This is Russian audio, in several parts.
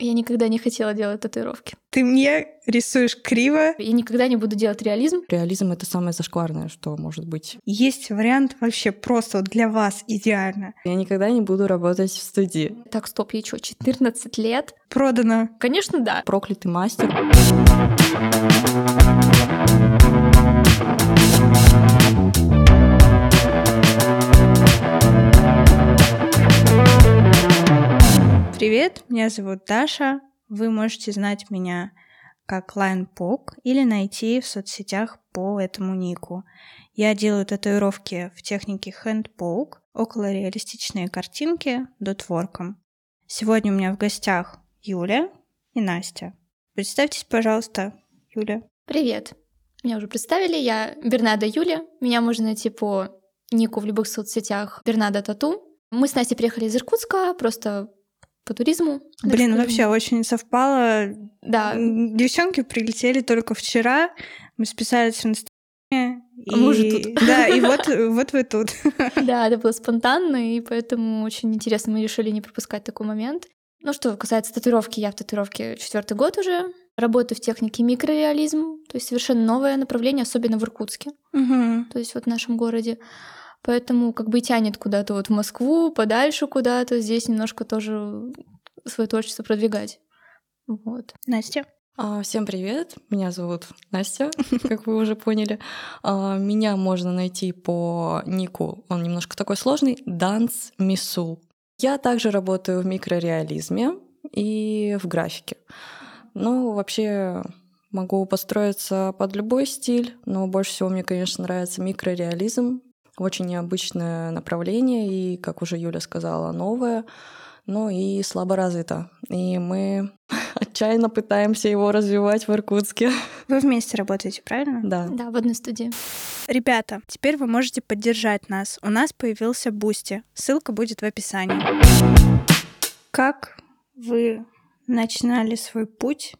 Я никогда не хотела делать татуировки. Ты мне рисуешь криво. Я никогда не буду делать реализм. Реализм — это самое зашкварное, что может быть. Есть вариант вообще просто для вас идеально. Я никогда не буду работать в студии. Так, стоп, ей что, 14 лет? Продано. Конечно, да. Проклятый мастер. Привет, меня зовут Даша. Вы можете знать меня как Line Pok или найти в соцсетях по этому нику. Я делаю татуировки в технике Hand Poke, около реалистичные картинки дотворком. Сегодня у меня в гостях Юля и Настя. Представьтесь, пожалуйста, Юля. Привет. Меня уже представили, я Бернада Юля. Меня можно найти по нику в любых соцсетях Бернада Тату. Мы с Настей приехали из Иркутска, просто по туризму. Блин, вообще очень совпало. Да. Девчонки прилетели только вчера. Мы списались в Инстаграме. А мы уже тут. Да, и вот, вот вы тут. Да, это было спонтанно, и поэтому очень интересно, мы решили не пропускать такой момент. Ну что касается татуировки, я в татуировке четвертый год уже. Работаю в технике микрореализм, то есть совершенно новое направление, особенно в Иркутске, Угу. то есть вот в нашем городе. Поэтому как бы и тянет куда-то вот в Москву, подальше куда-то, здесь немножко тоже свое творчество продвигать. Вот. Настя. А, Всем привет, меня зовут Настя, как вы уже поняли. А, Меня можно найти по нику, он немножко такой сложный, Данс Мисул. Я также работаю в микрореализме и в графике. Ну, вообще могу построиться под любой стиль, но больше всего мне, конечно, нравится микрореализм. Очень необычное направление и, как уже Юля сказала, новое, но и слабо развито. И мы отчаянно пытаемся его развивать в Иркутске. Вы вместе работаете, правильно? Да. Да, в одной студии. Ребята, теперь вы можете поддержать нас. У нас появился Boosty. Ссылка будет в описании. Как вы начинали свой путь?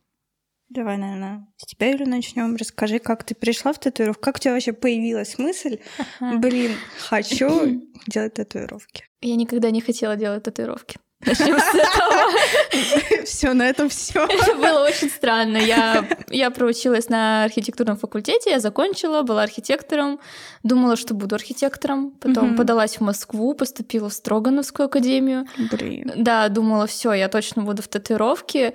Давай, наверное, с тебя, Юля, начнем. Расскажи, как ты пришла в татуировку, как у тебя вообще появилась мысль, блин, хочу делать татуировки. Я никогда не хотела делать татуировки. Начнем с этого. Все, на этом все. Это было очень странно. Я, я проучилась на архитектурном факультете, я закончила, была архитектором, думала, что буду архитектором. Потом Мгм. подалась в Москву, поступила в Строгановскую академию. Блин. Да, думала, все, я точно буду в татуировке.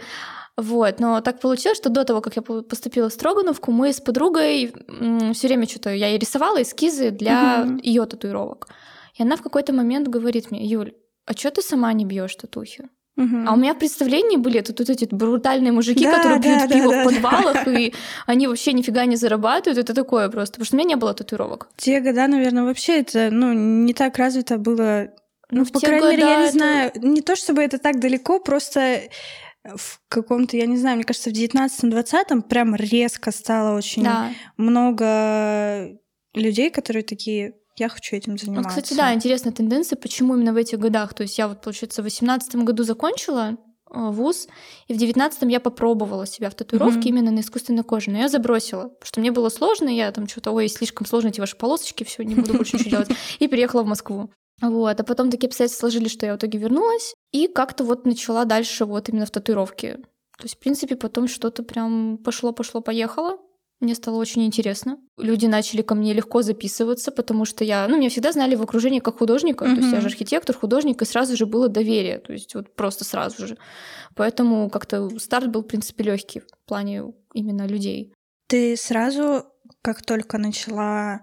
Вот, но так получилось, что до того, как я по- поступила в Строгановку, мы с подругой все время что-то, я ей рисовала эскизы для Мгм. ее татуировок. И она в какой-то момент говорит мне, Юль, а что ты сама не бьешь татухи? Мгм. А у меня в представлении были тут, тут эти брутальные мужики, Да, которые пьют да, да, пиво да, в подвалах, и они вообще нифига не зарабатывают. Это такое просто. Потому что у меня не было татуировок. В те года, наверное, вообще это, ну, не так развито было. Ну, в по крайней мере, я не это- знаю, не то чтобы это так далеко, просто в каком-то, я не знаю, мне кажется, в 19-20 прям резко стало очень Да. много людей, которые такие, я хочу этим Вот, заниматься. Ну, кстати, да, интересная тенденция, почему именно в этих годах. То есть я вот, получается, в 18 году закончила э, вуз, и в 19 я попробовала себя в татуировке Мгм. именно на искусственной коже, но я забросила, потому что мне было сложно, я там что-то, ой, слишком сложно эти ваши полосочки, все, не буду больше ничего делать, и переехала в Москву. Вот, а потом такие обстоятельства сложились, что я в итоге вернулась, и как-то вот начала дальше вот именно в татуировке. То есть, в принципе, потом что-то прям пошло, пошло, поехало. Мне стало очень интересно. Люди начали ко мне легко записываться, потому что я, ну, меня всегда знали в окружении как художника, то есть я же архитектор, художник, и сразу же было доверие, то есть вот просто сразу же. Поэтому как-то старт был, в принципе, легкий в плане именно людей. Ты сразу, как только начала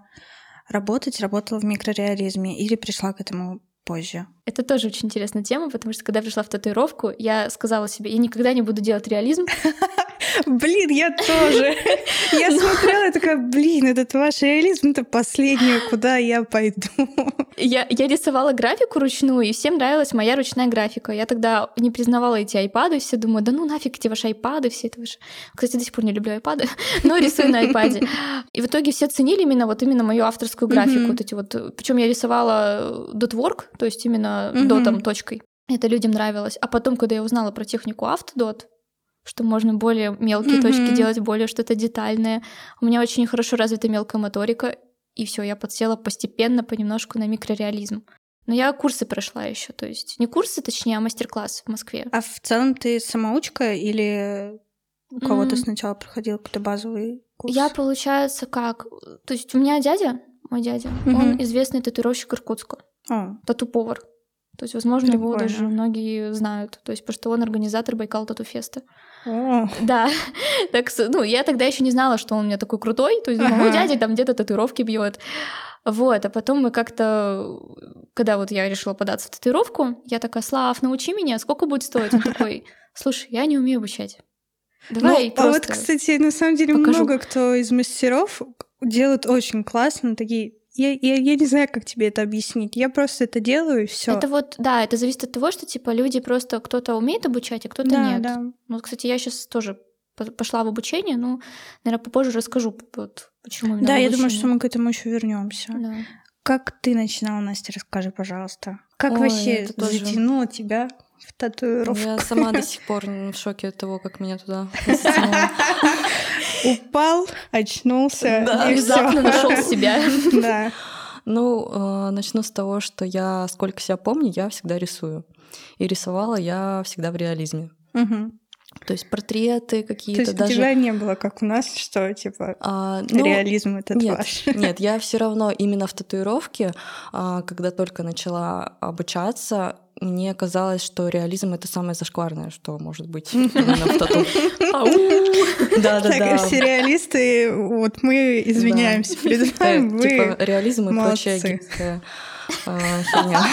работать, работала в микрореализме или пришла к этому позже? Это тоже очень интересная тема, потому что когда я пришла в татуировку, я сказала себе, я никогда не буду делать реализм, Блин, я тоже. Я смотрела и такая, блин, этот ваш реализм, это последнее, куда я пойду. Я, я рисовала графику ручную, и всем нравилась моя ручная графика. Я тогда не признавала эти айпады, все думаю, да ну нафиг эти ваши айпады, все это ваши... Кстати, до сих пор не люблю айпады, но рисую на айпаде. И в итоге все ценили именно вот именно мою авторскую графику, вот эти вот... Причем я рисовала дотворк, то есть именно Мгм. дотом, точкой. Это людям нравилось. А потом, когда я узнала про технику автодот, что можно более мелкие точки Мгм. делать, более что-то детальное. У меня очень хорошо развита мелкая моторика, и все, я подсела постепенно, понемножку на микрореализм. Но я курсы прошла еще, то есть не курсы, точнее, а мастер-класс в Москве. А в целом ты самоучка или у кого-то сначала проходил какой-то базовый курс? Я, получается, как... То есть у меня дядя, мой дядя, угу. он известный татуировщик Иркутска. О. Тату-повар. То есть, возможно, Прикольно. его даже многие знают. То есть, потому что он организатор Байкал Тату Феста. Да. Так, ну, я тогда еще не знала, что он у меня такой крутой. То есть, думала, мой дядя там где-то татуировки бьет. Вот, а потом мы как-то, когда вот я решила податься в татуировку, я такая, Слав, научи меня, сколько будет стоить? Он такой, слушай, я не умею обучать. Давай ну, а вот, кстати, на самом деле покажу. много кто из мастеров делают очень классно такие я, я, я не знаю, как тебе это объяснить. Я просто это делаю и все. Это вот, да, это зависит от того, что типа люди просто кто-то умеет обучать, а кто-то да, нет. Да. Ну, кстати, я сейчас тоже пошла в обучение, ну, наверное, попозже расскажу, вот, почему Да, я думаю, что мы к этому еще вернемся. Да. Как ты начинала, Настя, расскажи, пожалуйста. Как Ой, вообще тоже... затянуло тебя в татуировку? Я сама до сих пор в шоке от того, как меня туда Упал, очнулся. Да, внезапно нашел себя. Да. Ну, э, начну с того, что я, сколько себя помню, я всегда рисую. И рисовала я всегда в реализме. Угу. То есть портреты какие-то. То есть даже... у тебя не было, как у нас, что типа а, ну, реализм этот нет, ваш. Нет, я все равно именно в татуировке, а, когда только начала обучаться, мне казалось, что реализм это самое зашкварное, что может быть в тату. Да, да, да. Все реалисты, вот мы извиняемся перед вами. Типа реализм и а, херня.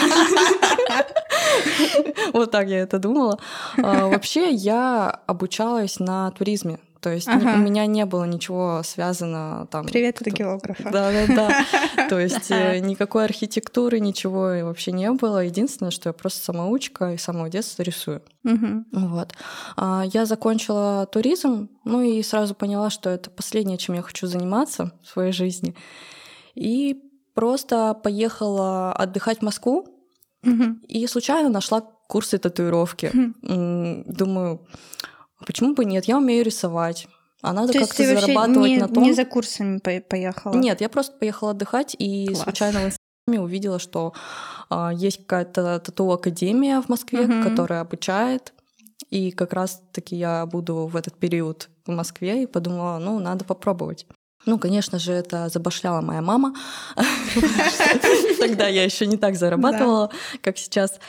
Вот так я это думала. А, вообще, я обучалась на туризме. То есть ага. у меня не было ничего связано там. Привет, это географа. Да, да, да. То есть э, никакой архитектуры, ничего вообще не было. Единственное, что я просто самоучка и с самого детства рисую. Вот. А, я закончила туризм, ну и сразу поняла, что это последнее, чем я хочу заниматься в своей жизни. И просто поехала отдыхать в Москву и случайно нашла курсы татуировки. Думаю, почему бы нет? Я умею рисовать. А надо как-то зарабатывать не, на том. Не за курсами поехала. Нет, я просто поехала отдыхать и Класс. случайно в инстаграме увидела, что а, есть какая-то тату-академия в Москве, угу. которая обучает. И как раз-таки я буду в этот период в Москве и подумала, ну, надо попробовать. Ну, конечно же, это забашляла моя мама. Тогда я еще не так зарабатывала, как сейчас.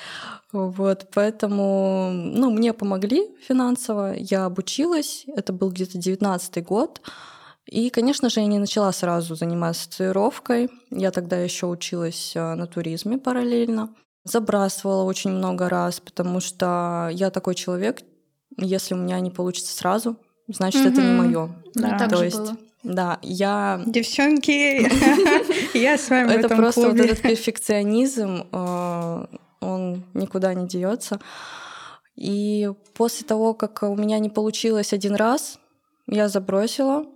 Вот, поэтому, ну, мне помогли финансово, я обучилась, это был где-то девятнадцатый год, и, конечно же, я не начала сразу заниматься татуировкой, я тогда еще училась э, на туризме параллельно, забрасывала очень много раз, потому что я такой человек, если у меня не получится сразу, значит, это не мое. Да, то есть было. Да, я... Девчонки, я с вами Это просто вот этот перфекционизм, э, он никуда не деется. И после того, как у меня не получилось один раз, я забросила.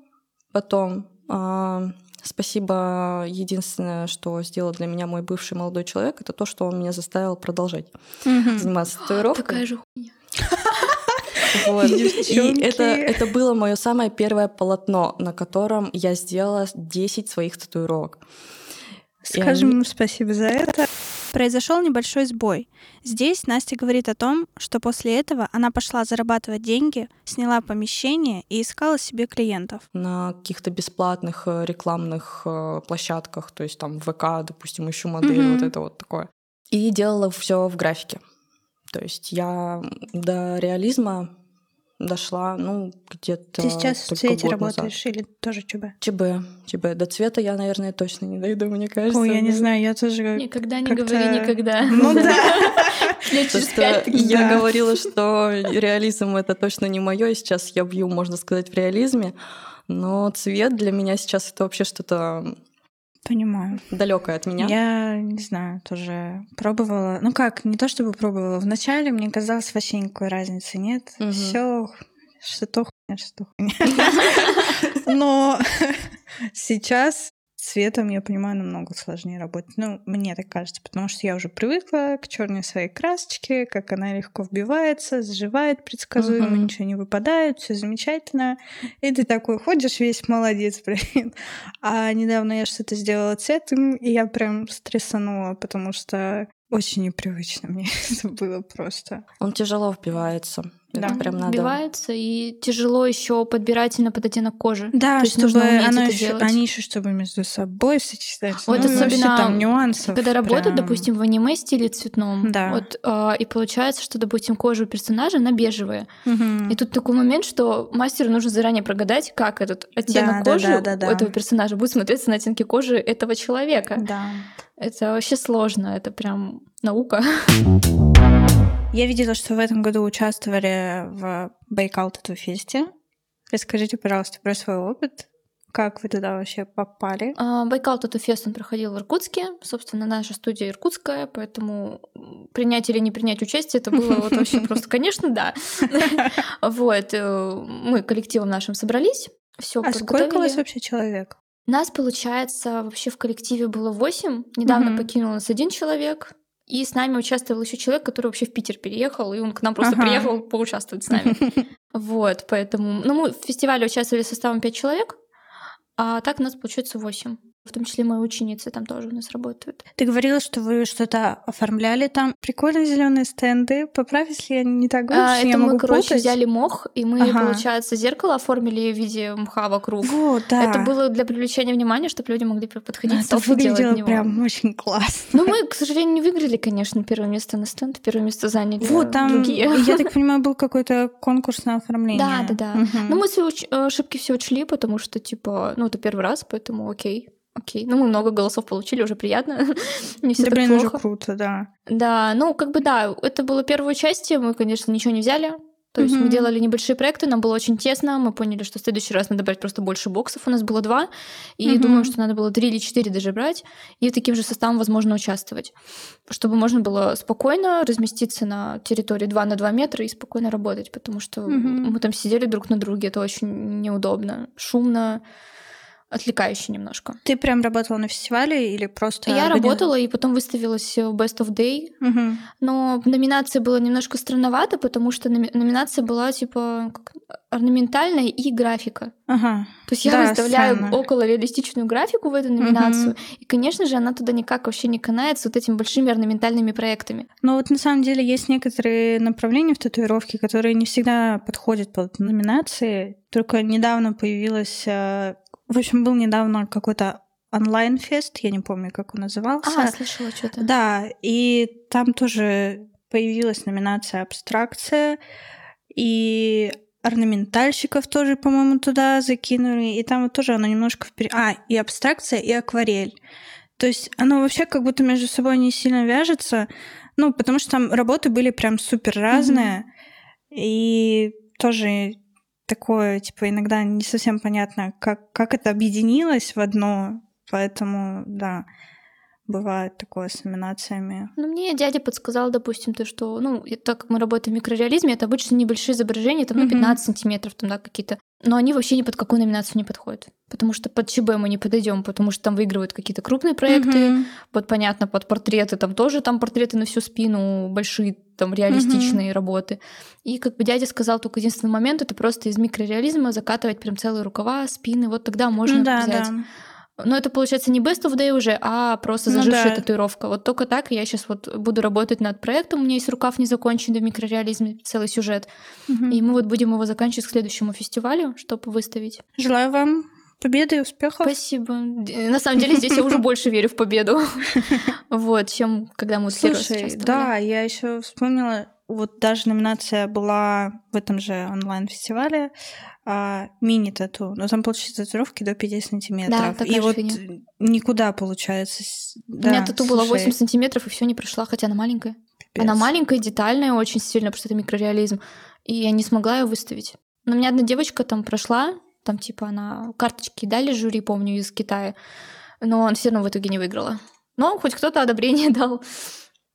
Потом э, спасибо. Единственное, что сделал для меня мой бывший молодой человек, это то, что он меня заставил продолжать заниматься татуировкой. Такая же хуйня. Вот. И это, это было мое самое первое полотно, на котором я сделала 10 своих татуировок. Скажем они... спасибо за это. Произошел небольшой сбой. Здесь Настя говорит о том, что после этого она пошла зарабатывать деньги, сняла помещение и искала себе клиентов. На каких-то бесплатных э, рекламных э, площадках, то есть там ВК, допустим, ищу модель, mm-hmm. вот это вот такое. И делала все в графике. То есть я до реализма дошла, ну, где-то Ты сейчас в цвете работаешь назад. или тоже ЧБ? ЧБ, ЧБ. До цвета я, наверное, точно не дойду, мне кажется. Ой, я не знаю, я тоже Никогда не говори никогда. Ну да. Я говорила, что реализм — это точно не мое, и сейчас я бью, можно сказать, в реализме, но цвет для меня сейчас это вообще что-то Понимаю. Далекая от меня. Я не знаю, тоже пробовала. Ну как, не то чтобы пробовала. Вначале мне казалось вообще никакой разницы нет. Угу. Все что хуйня, что хуйня. Но сейчас цветом, я понимаю, намного сложнее работать. Ну, мне так кажется, потому что я уже привыкла к черной своей красочке, как она легко вбивается, заживает предсказуемо, uh-huh. ничего не выпадает, все замечательно. И ты такой ходишь весь молодец, блин. А недавно я что-то сделала цветом, и я прям стрессанула, потому что Очень непривычно мне это было просто. Он тяжело впивается. Да. Это прям надо. Вбивается, и тяжело еще подбирать именно под оттенок кожи. Да, То есть чтобы нужно уметь оно еще, делать. они еще чтобы между собой сочетать. Вот ну, вообще особенно, там нюансов. Когда работают, прям. допустим, в аниме-стиле цветном, Да. вот, а, и получается, что, допустим, кожа у персонажа, она бежевая. Мгм. И тут такой момент, что мастеру нужно заранее прогадать, как этот оттенок Да, да, кожи да, да, да. у этого персонажа будет смотреться на оттенке кожи этого человека. Да. Это вообще сложно, это прям наука. Я видела, что в этом году участвовали в Байкал Тату Фесте. Расскажите, пожалуйста, про свой опыт. Как вы туда вообще попали? А, Байкал Тату Фест он проходил в Иркутске. Собственно, наша студия иркутская, поэтому принять или не принять участие, это было вот вообще просто, конечно, да. Вот, э, мы коллективом нашим собрались, все А сколько у вас вообще человек? Нас, получается, вообще в коллективе было восемь. Недавно покинул нас один человек. И с нами участвовал еще человек, который вообще в Питер переехал, и он к нам просто Ага. приехал поучаствовать с нами. Вот, поэтому... Ну, мы в фестивале участвовали составом пять человек, а так у нас, получается, восемь. В том числе мои ученицы там тоже у нас работают. Ты говорила, что вы что-то оформляли там. Прикольные зеленые стенды. Поправь, если я не так говорю, А, что я это мы, могу короче, путать. взяли мох, и мы, Ага. получается, зеркало оформили в виде мха вокруг. Вот, да. Это было для привлечения внимания, чтобы люди могли подходить, Это выглядело прям очень классно. Ну, мы, к сожалению, не выиграли, конечно, первое место на стенд. Первое место заняли Вот там, другие. я так понимаю, был какой-то конкурс на оформление. Да, да, да. Мгм. Ну, мы э, ошибки все учли, потому что, типа, ну, это первый раз, поэтому окей. Окей. Ну, мы много голосов получили, уже приятно. Не все Да, так блин, уже плохо. круто, да. Да, ну, как бы да, это было первое участие, мы, конечно, ничего не взяли. То есть мы Мгм. делали небольшие проекты, нам было очень тесно, мы поняли, что в следующий раз надо брать просто больше боксов, у нас было два, и Мгм. думаем, что надо было три или четыре даже брать, и таким же составом возможно участвовать, чтобы можно было спокойно разместиться на территории 2 на 2 метра и спокойно работать, потому что Мгм. мы там сидели друг на друге, это очень неудобно, шумно, отвлекающе немножко. Ты прям работала на фестивале или просто... Я работала и потом выставилась в Best of Day, Мгм. но номинация была немножко странновато, потому что номи- номинация была типа как, орнаментальная и графика. Ага. То есть я Да, выставляю странно. около реалистичную графику в эту номинацию, и, конечно же, она туда никак вообще не канает с вот этими большими орнаментальными проектами. Но вот на самом деле есть некоторые направления в татуировке, которые не всегда подходят под номинации. Только недавно появилась... В общем, был недавно какой-то онлайн-фест, я не помню, как он назывался. А, слышала что-то. Да, и там тоже появилась номинация абстракция, и орнаментальщиков тоже, по-моему, туда закинули, и там вот тоже оно немножко вперед. А, и абстракция, и акварель. То есть оно вообще как будто между собой не сильно вяжется, ну, потому что там работы были прям супер разные, и тоже такое, типа, иногда не совсем понятно, как, как это объединилось в одно, поэтому, да, бывает такое с номинациями. Ну, мне дядя подсказал, допустим, то, что, ну, так как мы работаем в микрореализме, это обычно небольшие изображения, там, ну, Мгм. 15 сантиметров, там, да, какие-то. Но они вообще ни под какую номинацию не подходят. Потому что под ЧБ мы не подойдем, потому что там выигрывают какие-то крупные проекты, Мгм. под, понятно, под портреты, там тоже там портреты на всю спину, большие там реалистичные работы. И как бы дядя сказал, только единственный момент, это просто из микрореализма закатывать прям целые рукава, спины, вот тогда можно Ну да, взять. да. Но это получается не best of day уже, а просто Ну зажившая да. татуировка. Вот только так я сейчас вот буду работать над проектом. У меня есть рукав незаконченный в микрореализме, целый сюжет. Мгм. И мы вот будем его заканчивать к следующему фестивалю, чтобы выставить. Желаю вам победы и успехов. Спасибо. Д- На самом деле здесь я уже больше верю в победу. Вот, чем когда мы Слушай, да, я еще вспомнила, вот даже номинация была в этом же онлайн-фестивале а, мини-тату, но там получается татуировки до 5 сантиметров. такая и вот фигня. никуда получается. с- У меня да, тату было слушай, 8 сантиметров, и все не прошла, хотя она маленькая. пипец. Она маленькая, детальная очень сильно, потому что это микрореализм. И я не смогла ее выставить. Но у меня одна девочка там прошла, там типа она карточки дали жюри, помню, из Китая, но он все равно в итоге не выиграла. Но хоть кто-то одобрение дал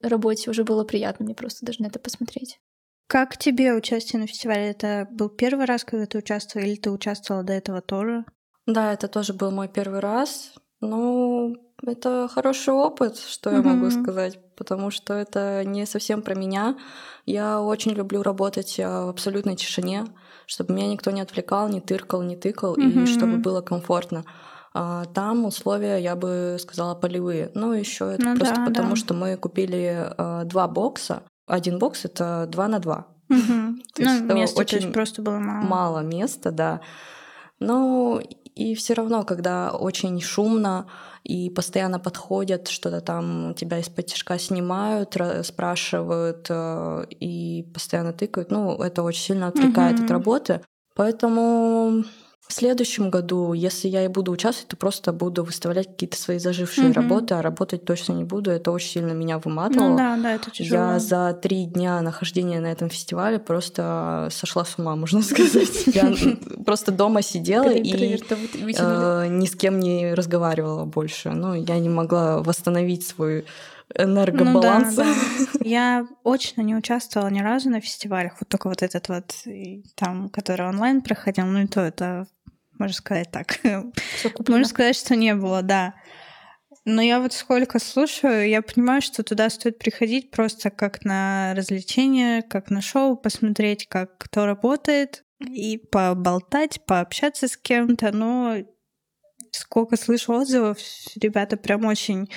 работе, уже было приятно мне просто даже на это посмотреть. Как тебе участие на фестивале? Это был первый раз, когда ты участвовала, или ты участвовала до этого тоже? Да, это тоже был мой первый раз. Ну, это хороший опыт, что я могу сказать, потому что это не совсем про меня. Я очень люблю работать а, в абсолютной тишине, чтобы меня никто не отвлекал, не тыркал, не тыкал, и Мгм. чтобы было комфортно. А, там условия, я бы сказала, полевые. Ну, еще это Ну просто да, потому, да. что мы купили а, два бокса. Один бокс это два на два. Мгм. То есть Ну, это места, то есть очень просто было мало. Мало места, да. Ну, и все равно, когда очень шумно и постоянно подходят, что-то там тебя из-под тяжка снимают, ра- спрашивают э, и постоянно тыкают, ну, это очень сильно отвлекает Мгм. от работы. Поэтому в следующем году, если я и буду участвовать, то просто буду выставлять какие-то свои зажившие Мгм. работы, а работать точно не буду. Это очень сильно меня выматывало. Ну да, да, это тяжело. Я за три дня нахождения на этом фестивале просто сошла с ума, можно сказать. Я просто дома сидела и э, ни с кем не разговаривала больше. Ну, я не могла восстановить свой энергобаланс. Ну да, да. Я очно не участвовала ни разу на фестивалях. Вот только вот этот вот, там, который онлайн проходил, ну и то это, можно сказать так, можно сказать, что не было, да. Но я вот сколько слушаю, я понимаю, что туда стоит приходить просто как на развлечение, как на шоу, посмотреть, как кто работает, и поболтать, пообщаться с кем-то. Но сколько слышу отзывов, ребята прям очень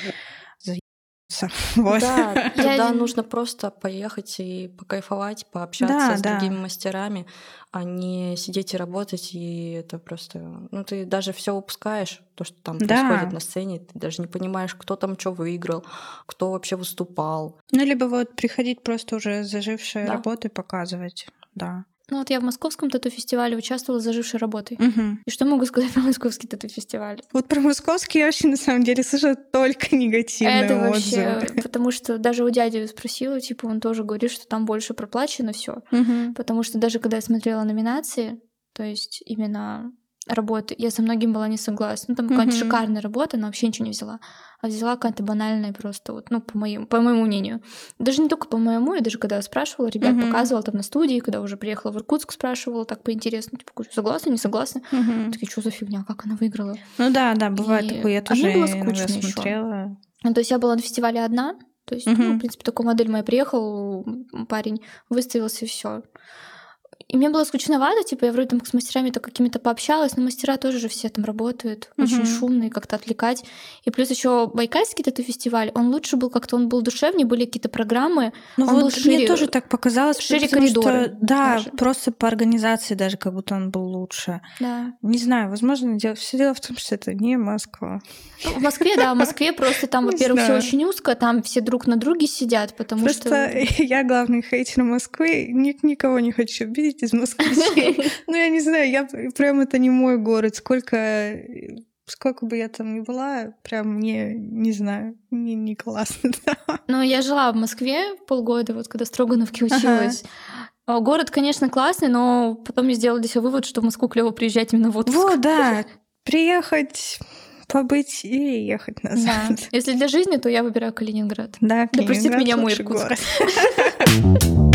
заебутся. Вот. Да, туда нужно просто поехать и покайфовать, пообщаться Да, с да. другими мастерами, а не сидеть и работать, и это просто... Ну, ты даже все упускаешь, то, что там Да. происходит на сцене, ты даже не понимаешь, кто там что выиграл, кто вообще выступал. Ну, либо вот приходить просто уже зажившие Да. работы показывать. Да. Ну вот я в московском тату-фестивале участвовала зажившей работой. Мгм. И что могу сказать про московский тату-фестиваль? Вот про московский я вообще на самом деле слышу только негативные Это отзывы. вообще, потому что даже у дяди спросила, типа, он тоже говорит, что там больше проплачено все. Мгм. Потому что даже когда я смотрела номинации, то есть именно работы, я со многим была не согласна. Ну, там какая-нибудь Мгм. шикарная работа, но вообще ничего не взяла. А взяла какая-то банальная просто, вот, ну, по моему, по моему мнению. Даже не только по моему, я даже когда спрашивала, ребят Мгм. показывала там на студии, когда уже приехала в Иркутск, спрашивала так поинтересно, типа, согласна, не согласна? Мгм. Такие, что за фигня, как она выиграла? Ну да, да, бывает И- такое. Я а тоже мне было скучно смотрела. Ну, то есть я была на фестивале одна, то есть, ну, Мгм. в принципе, такой модель моя приехал, парень выставился и все. И мне было скучновато, типа, я вроде там с мастерами-то какими-то пообщалась, но мастера тоже же все там работают, очень Мгм. шумные, как-то отвлекать. И плюс еще Байкальский тату-фестиваль, он лучше был, как-то он был душевнее, были какие-то программы. Ну Он был вот мне шире- тоже так показалось. шире потому что, коридоры да, даже. просто по организации даже как будто он был лучше. Да. Не знаю, возможно, дело, все дело в том, что это не Москва. Ну, в Москве, да, в Москве просто там, во-первых, все очень узко, там все друг на друге сидят, потому Просто что... я главный хейтер Москвы, ни- никого не хочу видеть из москвичей. Ну, я не знаю, я прям это не мой город. Сколько сколько бы я там ни была, прям мне, не знаю, не, не классно. да. Ну, я жила в Москве полгода, вот когда Строгановке училась. А Город, конечно, классный, но потом я сделала для себя вывод, что в Москву клево приезжать именно в отпуск. Вот, да, приехать, побыть и ехать Да. назад. Если для жизни, то я выбираю Калининград. Да, Да Калининград меня мой Иркутск. город.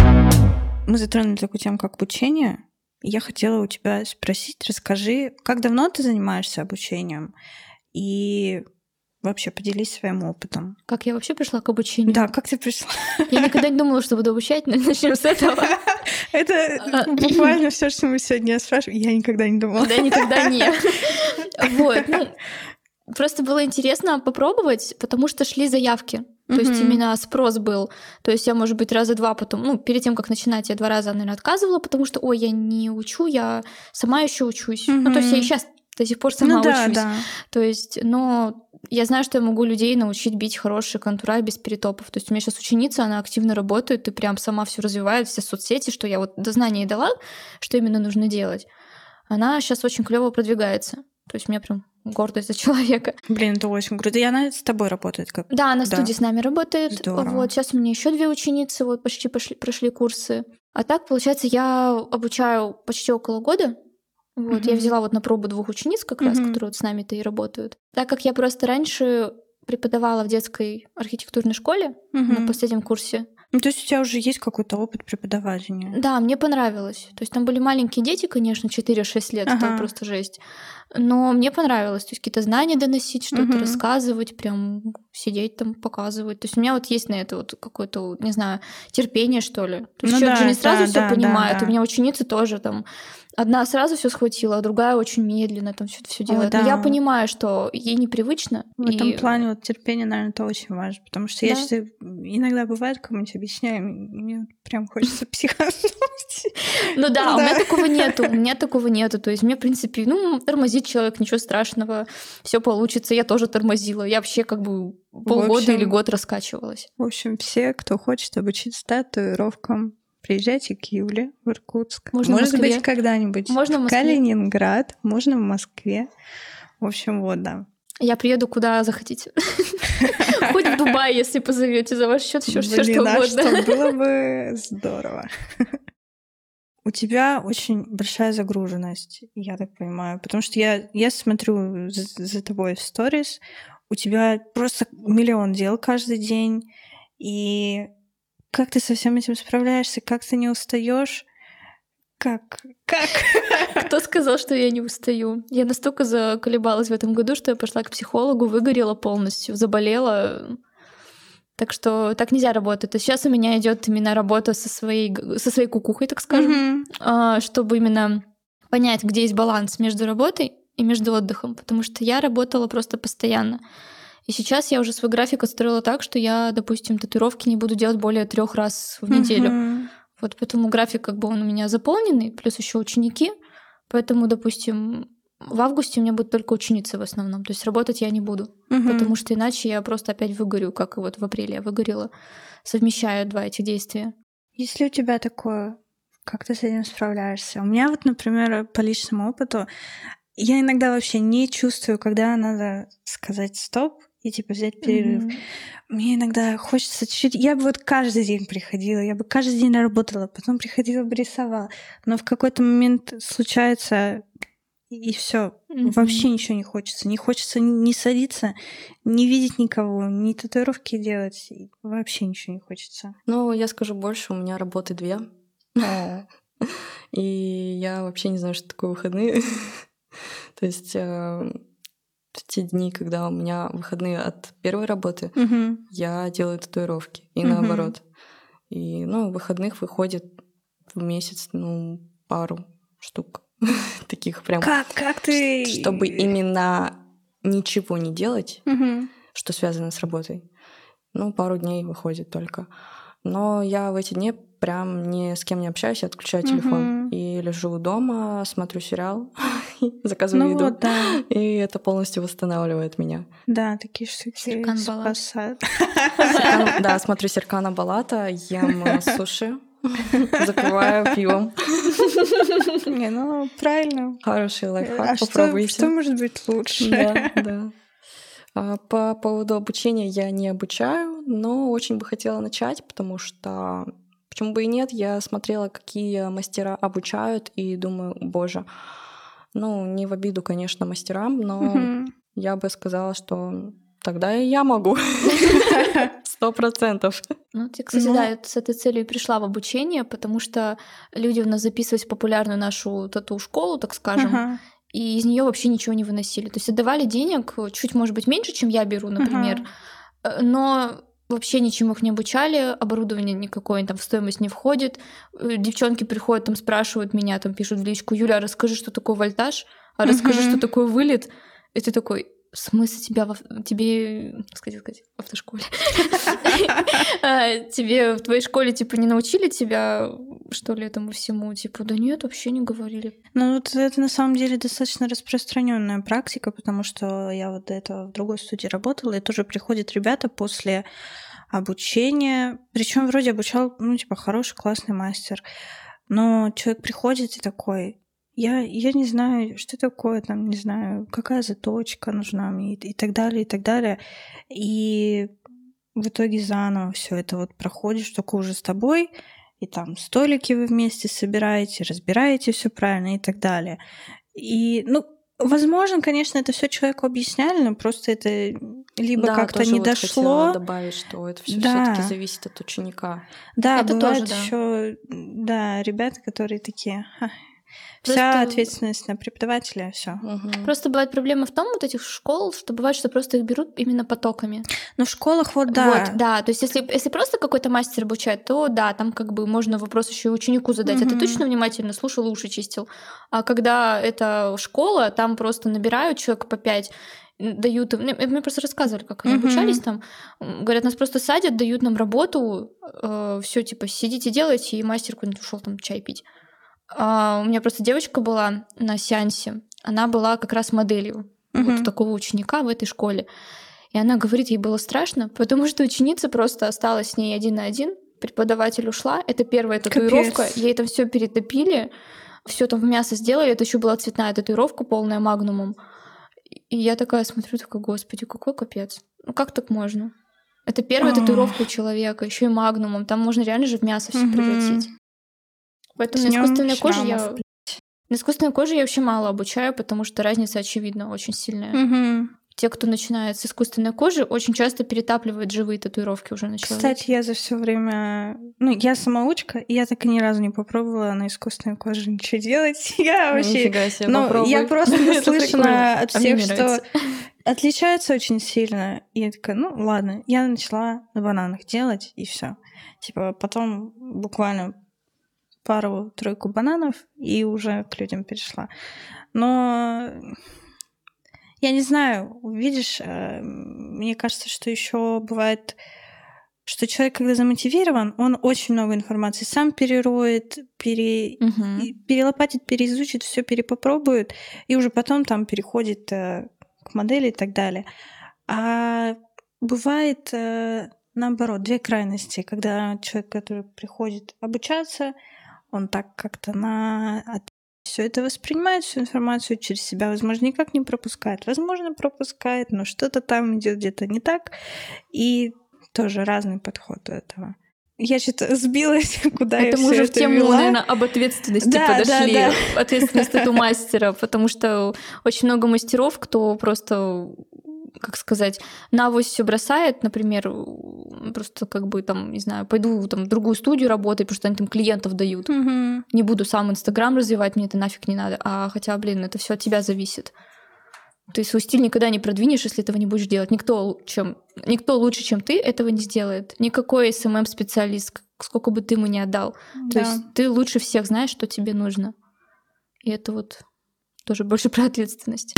Мы затронули такую тему, как обучение. Я хотела у тебя спросить, расскажи, как давно ты занимаешься обучением? И вообще поделись своим опытом. Как я вообще пришла к обучению? Да, как ты пришла? Я никогда не думала, что буду обучать, но начнем с этого. Это буквально все, что мы сегодня спрашиваем. Я никогда не думала. Да, никогда не. Вот, ну, просто было интересно попробовать, потому что шли заявки. То есть именно спрос был. То есть я, может быть, раза два потом, ну, перед тем, как начинать, я два раза, наверное, отказывала, потому что, ой, я не учу, я сама еще учусь. Ну, то есть я и сейчас до сих пор сама Ну да, учусь. да. То есть, но я знаю, что я могу людей научить бить хорошие контура без перетопов. То есть у меня сейчас ученица, она активно работает и прям сама все развивает, все соцсети, что я вот до знания ей дала, что именно нужно делать. Она сейчас очень клево продвигается. То есть меня прям гордость за человека. Блин, это очень круто. И она с тобой работает как Да, она в Да. студии с нами работает. Здорово. Вот сейчас у меня еще две ученицы вот почти пошли, прошли курсы. А так, получается, я обучаю почти около года. Вот, я Мгм. взяла вот на пробу двух учениц как раз, Мгм. которые вот с нами-то и работают. Так как я просто раньше преподавала в детской архитектурной школе на Мгм. последнем курсе. Ну, то есть у тебя уже есть какой-то опыт преподавания. Да, мне понравилось. То есть там были маленькие дети, конечно, 4-6 лет, это Ага. просто жесть. Но мне понравилось. То есть какие-то знания доносить, что-то Мгм. рассказывать, прям сидеть там, показывать. То есть у меня вот есть на это вот какое-то, не знаю, терпение, что ли. То есть Ну человек да, же не сразу да, все да, понимает. да, да. У меня ученицы тоже там одна сразу все схватила, а другая очень медленно там все все О, делает. Но я да. понимаю, что ей непривычно. В этом и- плане вот терпение, наверное, это очень важно, потому что я Да. считаю, иногда бывает, кому-нибудь объясняю, мне прям хочется психануть. Ну да, у меня Да. такого нету, у меня такого нету. То есть мне, в принципе, ну, тормозит человек, ничего страшного, все получится. Я тоже тормозила. Я вообще как бы полгода или год раскачивалась. В общем, все, кто хочет обучиться татуировкам, приезжайте к Юле в Иркутск. Можно в Может Москве. быть, когда-нибудь Можно в в Москве. Калининград, можно в Москве. В общем, вот, да. Я приеду куда захотите. Хоть в Дубай, если позовете за ваш счет, все, что угодно. что было бы здорово. У тебя очень большая загруженность, я так понимаю, потому что я, я смотрю за, за тобой в сторис, у тебя просто миллион дел каждый день, и как ты со всем этим справляешься, как ты не устаешь, как, как? Кто сказал, что я не устаю? Я настолько заколебалась в этом году, что я пошла к психологу, выгорела полностью, заболела. Так что так нельзя работать. То есть сейчас у меня идет именно работа со своей, со своей кукухой, так скажем, а, чтобы именно понять, где есть баланс между работой и между отдыхом, потому что я работала просто постоянно. И сейчас я уже свой график отстроила так, что я, допустим, татуировки не буду делать более трех раз в неделю. Мгм. Вот поэтому график как бы он у меня заполненный, плюс еще ученики. Поэтому, допустим, в августе у меня будут только ученицы в основном. То есть работать я не буду, Мгм. потому что иначе я просто опять выгорю, как и вот в апреле я выгорела, совмещая два этих действия. Если у тебя такое, как ты с этим справляешься? У меня вот, например, по личному опыту, я иногда вообще не чувствую, когда надо сказать стоп и типа взять перерыв. Мгм. Мне иногда хочется чуть... Я бы вот каждый день приходила, я бы каждый день работала, потом приходила бы рисовала. Но в какой-то момент случается и все. Мгм. Вообще ничего не хочется. Не хочется ни садиться, не видеть никого, ни татуировки делать. Вообще ничего не хочется. Ну, я скажу больше, у меня работы две. И я вообще не знаю, что такое выходные. То есть э, те дни, когда у меня выходные от первой работы, Мгм. я делаю татуировки. И Мгм. наоборот. И, ну, выходных выходит в месяц, ну, пару штук. Таких прям. Как, как ты... Чтобы именно ничего не делать, Мгм. что связано с работой. Ну, пару дней выходит только. Но я в эти дни прям ни с кем не общаюсь, отключаю телефон. Мгм. И лежу дома, смотрю сериал, заказываю Ну еду. вот, да. И это полностью восстанавливает меня. Да, такие штуки Серкан спасают. Серкан- Да, смотрю Серкана Балата, ем э, суши, запиваю пивом. Не, ну правильно. Хороший А лайфхак, что, попробуйте. что может быть лучше? Да, да. А По поводу обучения я не обучаю, но очень бы хотела начать, потому что почему бы и нет, я смотрела, какие мастера обучают, и думаю, боже, ну, не в обиду, конечно, мастерам, но я бы сказала, что тогда и я могу. Сто процентов. Ну, я, кстати, Ну. да, я с этой целью и пришла в обучение, потому что люди у нас записывались в популярную нашу тату-школу, так скажем, и из нее вообще ничего не выносили. То есть отдавали денег чуть, может быть, меньше, чем я беру, например, э, но вообще ничему их не обучали, оборудование никакое там в стоимость не входит. Э, Девчонки приходят, там спрашивают меня, там пишут в личку, Юля, расскажи, что такое вольтаж, а расскажи, что такое вылет. И ты такой, в смысле тебя, в тебе, сказать, сказать, в автошколе? Тебе в твоей школе, типа, не научили тебя, что ли, этому всему? Типа, да нет, вообще не говорили. Ну вот это на самом деле достаточно распространенная практика, потому что я вот до этого в другой студии работала, и тоже приходят ребята после обучения, причем вроде обучал, ну типа хороший классный мастер, но человек приходит и такой, я, я не знаю, что такое, там, не знаю, какая заточка нужна мне и, и так далее, и так далее. И в итоге заново все это вот проходишь, только уже с тобой, и там столики вы вместе собираете, разбираете все правильно и так далее. И, ну, возможно, конечно, это все человеку объясняли, но просто это либо Да, как-то не вот дошло. добавить, что это все Да. таки зависит от ученика. Да, Это бывает тоже, да. еще, да, ребята, которые такие, «Ха, Вся Просто- ответственность на преподавателя, все. Мгм. Просто бывает проблема в том, вот этих школ, что бывает, что просто их берут именно потоками. Но в школах вот да. Вот, да. То есть, если, если просто какой-то мастер обучает, то да, там как бы можно вопрос еще и ученику задать. А ты точно внимательно слушал уши чистил. А когда это школа, там просто набирают человек по пять, дают им. Мне мне просто рассказывали, как они Мгм. обучались там. Говорят, нас просто садят, дают нам работу, все, типа, сидите, делайте, и мастер куда-нибудь ушел там чай пить. А, у меня просто девочка была на сеансе, она была как раз моделью вот Мгм. у такого ученика в этой школе. И она говорит, ей было страшно, потому что ученица просто осталась с ней один на один. Преподаватель ушла. Это первая татуировка. Капец. Ей там все перетопили, все там в мясо сделали. Это еще была цветная татуировка, полная магнумом. И я такая смотрю, такая, господи, какой капец. Ну как так можно? Это первая татуировка у человека, еще и магнумом. Там можно реально же в мясо все превратить. Поэтому на искусственной коже я... На искусственной коже я вообще мало обучаю, потому что разница очевидна, очень сильная Мгм. те, кто начинает с искусственной кожи, очень часто перетапливают живые татуировки уже на человеке. Кстати, я за все время... Ну, я самоучка, и я так и ни разу не попробовала на искусственной коже ничего делать. Я вообще... Нифига себе, Ну, попробуй. я просто наслышана от А мне всех, что отличаются очень сильно. И я такая, ну ладно, я начала на бананах делать, и все. Типа потом буквально пару-тройку бананов, и уже к людям перешла. Но я не знаю, видишь, э, мне кажется, что еще бывает, что человек, когда замотивирован, он очень много информации сам перероет, пере... И перелопатит, переизучит, все перепопробует, и уже потом там переходит э, к модели и так далее. А бывает э, наоборот, две крайности, когда человек, который приходит обучаться, он так как-то на все это воспринимает, всю информацию через себя, возможно, никак не пропускает, возможно, пропускает, но что-то там идет где-то не так, и тоже разный подход у этого. Я что-то сбилась, куда я Это мы всё уже в тему, вела. наверное, об ответственности Да, подошли. да, Ответственность это у мастера, потому что очень много мастеров, кто просто как сказать, на авось все бросает, например, просто как бы там, не знаю, пойду там в другую студию работать, потому что они там клиентов дают. Мгм. Не буду сам Инстаграм развивать, мне это нафиг не надо. А хотя, блин, это все от тебя зависит. Ты свой стиль никогда не продвинешь, если этого не будешь делать. Никто, чем, никто лучше, чем ты, этого не сделает. Никакой SMM-специалист, сколько бы ты ему ни отдал. То Да. есть ты лучше всех знаешь, что тебе нужно. И это вот тоже больше про ответственность.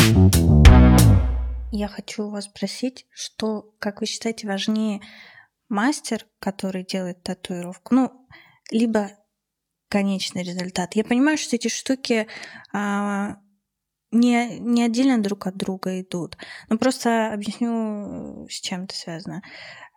Я хочу вас спросить, что, как вы считаете, важнее мастер, который делает татуировку, ну, либо конечный результат. Я понимаю, что эти штуки а, не, не отдельно друг от друга идут. Но просто объясню, с чем это связано.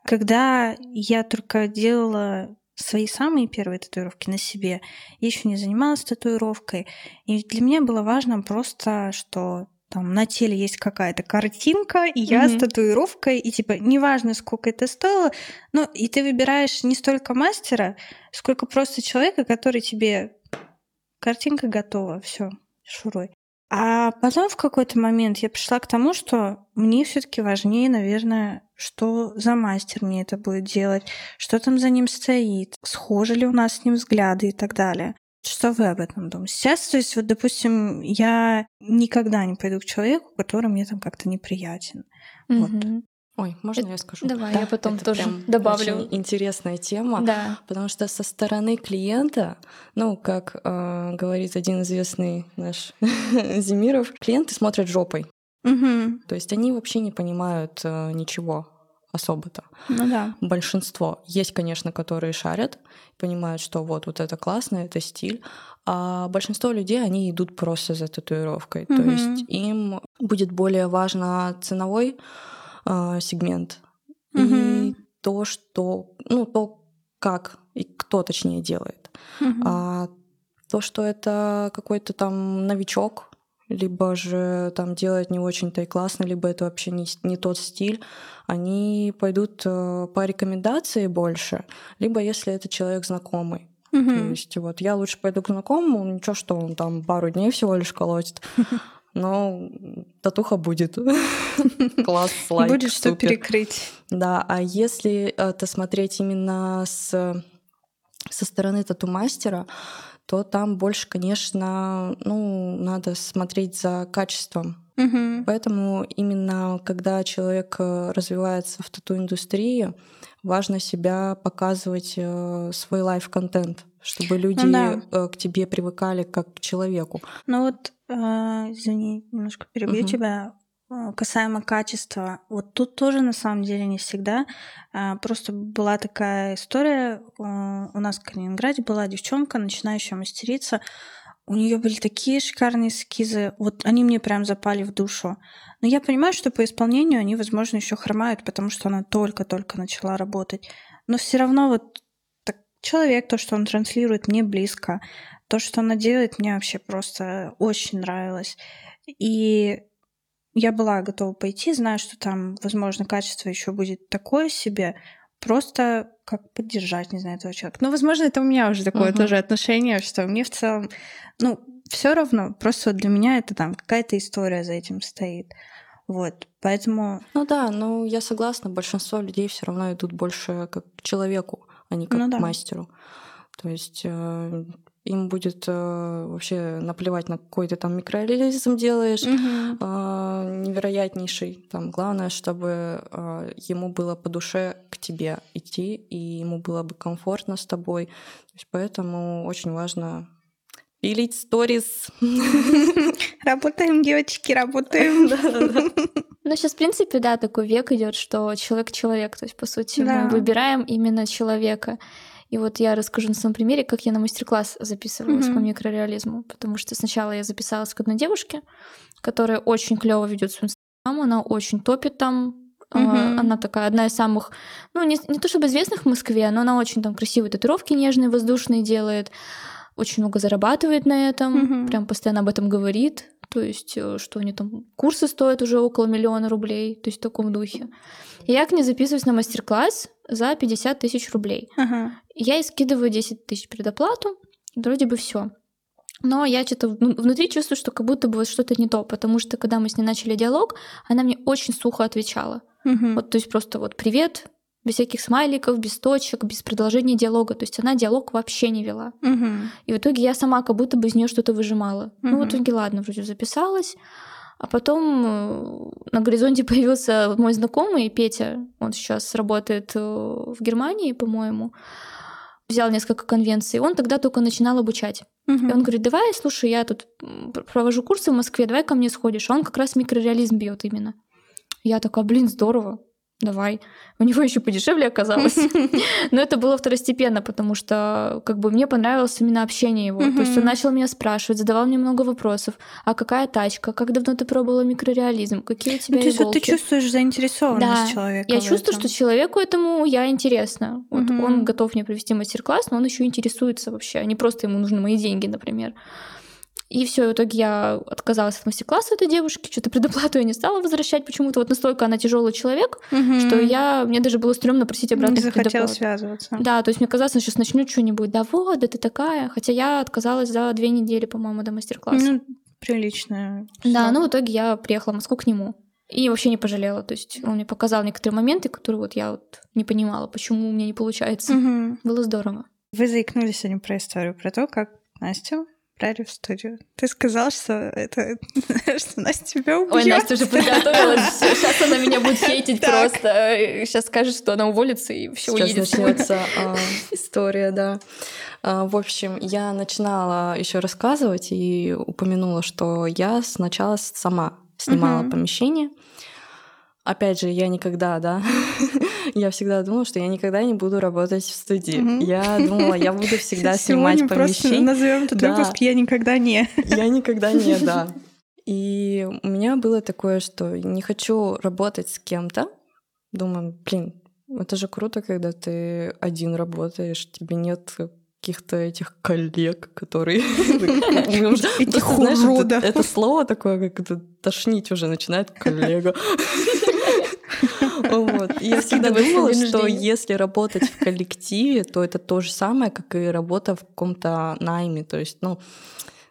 Когда я только делала свои самые первые татуировки на себе, я еще не занималась татуировкой, и для меня было важно просто, что там на теле есть какая-то картинка, и я с Мгм. татуировкой, и типа неважно, сколько это стоило, ну и ты выбираешь не столько мастера, сколько просто человека, который тебе картинка готова, все, шуруй. А потом в какой-то момент я пришла к тому, что мне все-таки важнее, наверное, что за мастер мне это будет делать, что там за ним стоит, схожи ли у нас с ним взгляды и так далее. Что вы об этом думаете? Сейчас, то есть, вот, допустим, я никогда не пойду к человеку, который мне там как-то неприятен. Вот. Мгм. Ой, можно Это- я скажу? давай, я потом это тоже прям добавлю. очень интересная тема. Да. Потому что со стороны клиента, ну, как э, говорит один известный наш Зимиров, клиенты смотрят жопой. Угу. То есть они вообще не понимают э, ничего особо-то. Ну да. Большинство. Есть, конечно, которые шарят, понимают, что вот, вот это классно, это стиль. А большинство людей, они идут просто за татуировкой. То Мгм. есть им будет более важно ценовой э, сегмент и Мгм. то, что, ну, то, как и кто, точнее, делает. Мгм. А то, что это какой-то там новичок, либо же там делает не очень-то и классно, либо это вообще не, не тот стиль, они пойдут э, по рекомендации больше, либо если это человек знакомый. То Мгм. есть вот я лучше пойду к знакомому, ничего, что он там пару дней всего лишь колотит, но татуха будет. Класс, лайк, Будет что супер. перекрыть. Да, а если это смотреть именно с, со стороны тату-мастера, то там больше, конечно, ну, надо смотреть за качеством. Мгм. Поэтому именно когда человек э, развивается в тату-индустрии, важно себя показывать, э, свой лайф-контент, чтобы люди Ну да. э, к тебе привыкали как к человеку. Ну вот, э, извини, немножко перебью Мгм. тебя. Э, Касаемо качества, вот тут тоже на самом деле не всегда. А, Просто была такая история. э, У нас в Калининграде была девчонка, начинающая мастерица. У нее были такие шикарные эскизы. Вот они мне прям запали в душу. Но я понимаю, что по исполнению они, возможно, еще хромают, потому что она только-только начала работать. Но все равно вот так, человек, то, что он транслирует, мне близко. То, что она делает, мне вообще просто очень нравилось. И я была готова пойти, знаю, что там, возможно, качество еще будет такое себе, просто как поддержать, не знаю, этого человека. Но, возможно, это у меня уже такое Мгм. тоже отношение, что мне в целом, ну, все равно, просто для меня это там какая-то история за этим стоит. Вот, поэтому, Ну да, ну я согласна, большинство людей все равно идут больше как к человеку, а не как Ну к да. мастеру. То есть э, им будет э, вообще наплевать на какой ты там микрореализм делаешь, Мгм. а, невероятнейший. Там главное, чтобы а, ему было по душе к тебе идти, и ему было бы комфортно с тобой. То есть поэтому очень важно пилить сторис. работаем, девочки, работаем. Ну, сейчас, в принципе, да, такой век идет, что человек человек. То есть, по сути, Да. мы выбираем именно человека. И вот я расскажу на своем примере, как я на мастер-класс записывалась Мгм. по микрореализму. Потому что сначала я записалась к одной девушке, которая очень клево ведет свой инстаграм, она очень топит там. Мгм. Она такая одна из самых, ну, не, не то чтобы известных в Москве, но она очень там красивые татуировки нежные, воздушные делает, очень много зарабатывает на этом, Мгм. прям постоянно об этом говорит. То есть, э, что они там курсы стоят уже около миллиона рублей, то есть в таком духе. И я к ней записываюсь на мастер-класс за 50 тысяч рублей. Ага. Я ей скидываю 10 тысяч предоплату, вроде бы все. Но я что-то внутри чувствую, что как будто бы вот что-то не то, потому что когда мы с ней начали диалог, она мне очень сухо отвечала. Мгм. Вот, то есть просто вот привет, без всяких смайликов, без точек, без продолжения диалога. То есть она диалог вообще не вела. Мгм. И в итоге я сама как будто бы из нее что-то выжимала. Ну, в итоге, ладно, вроде записалась. А потом э, на горизонте появился мой знакомый Петя. Он сейчас работает э, в Германии, по-моему. Взял несколько конвенций. Он тогда только начинал обучать. Мгм. И он говорит, давай, слушай, я тут провожу курсы в Москве, давай ко мне сходишь. А он как раз микрореализм бьет именно. Я такая, блин, здорово, давай. У него еще подешевле оказалось. Но это было второстепенно, потому что как бы мне понравилось именно общение его. То есть он начал меня спрашивать, задавал мне много вопросов. А какая тачка? Как давно ты пробовала микрореализм? Какие у тебя Ну, то есть вот ты чувствуешь заинтересованность Да, человека. Я чувствую, что человеку этому я интересна. Вот он готов мне провести мастер-класс, но он еще интересуется вообще, а не просто ему нужны мои деньги, например. И все, в итоге я отказалась от мастер-класса этой девушки, что-то предоплату я не стала возвращать почему-то. Вот настолько она тяжелый человек, Мгм. что я мне даже было стрёмно просить обратно не захотела связываться. Да, то есть мне казалось, что сейчас начну что-нибудь. Да вот, да ты такая. Хотя я отказалась за две недели, по-моему, до мастер-класса. Ну, прилично. Да, ну в итоге я приехала в Москву к нему. И вообще не пожалела. То есть он мне показал некоторые моменты, которые вот я вот не понимала, почему у меня не получается. Мгм. Было здорово. Вы заикнулись сегодня про историю, про то, как Настю брали в студию. Ты сказал, что это что Настя тебя убьет. Ой, Настя уже подготовилась. Сейчас она меня будет хейтить Так. просто. Сейчас скажет, что она уволится и все Сейчас уедет. сегодня. начнется а, история, да. А, В общем, я начинала еще рассказывать и упомянула, что я сначала сама снимала Мгм. помещение. Опять же, я никогда, да, я всегда думала, что я никогда не буду работать в студии. Мгм. Я думала, я буду всегда снимать Сегодня помещение. назовем этот Да. выпуск «Я никогда не». Я никогда не, да. И у меня было такое, что не хочу работать с кем-то. Думаю, блин, это же круто, когда ты один работаешь, тебе нет каких-то этих коллег, которые... Этих это- уродов. Это слово такое, как это тошнить уже начинает коллега. Вот. И Я всегда думала, что если работать в коллективе, то это то же самое, как и работа в каком-то найме. То есть, ну,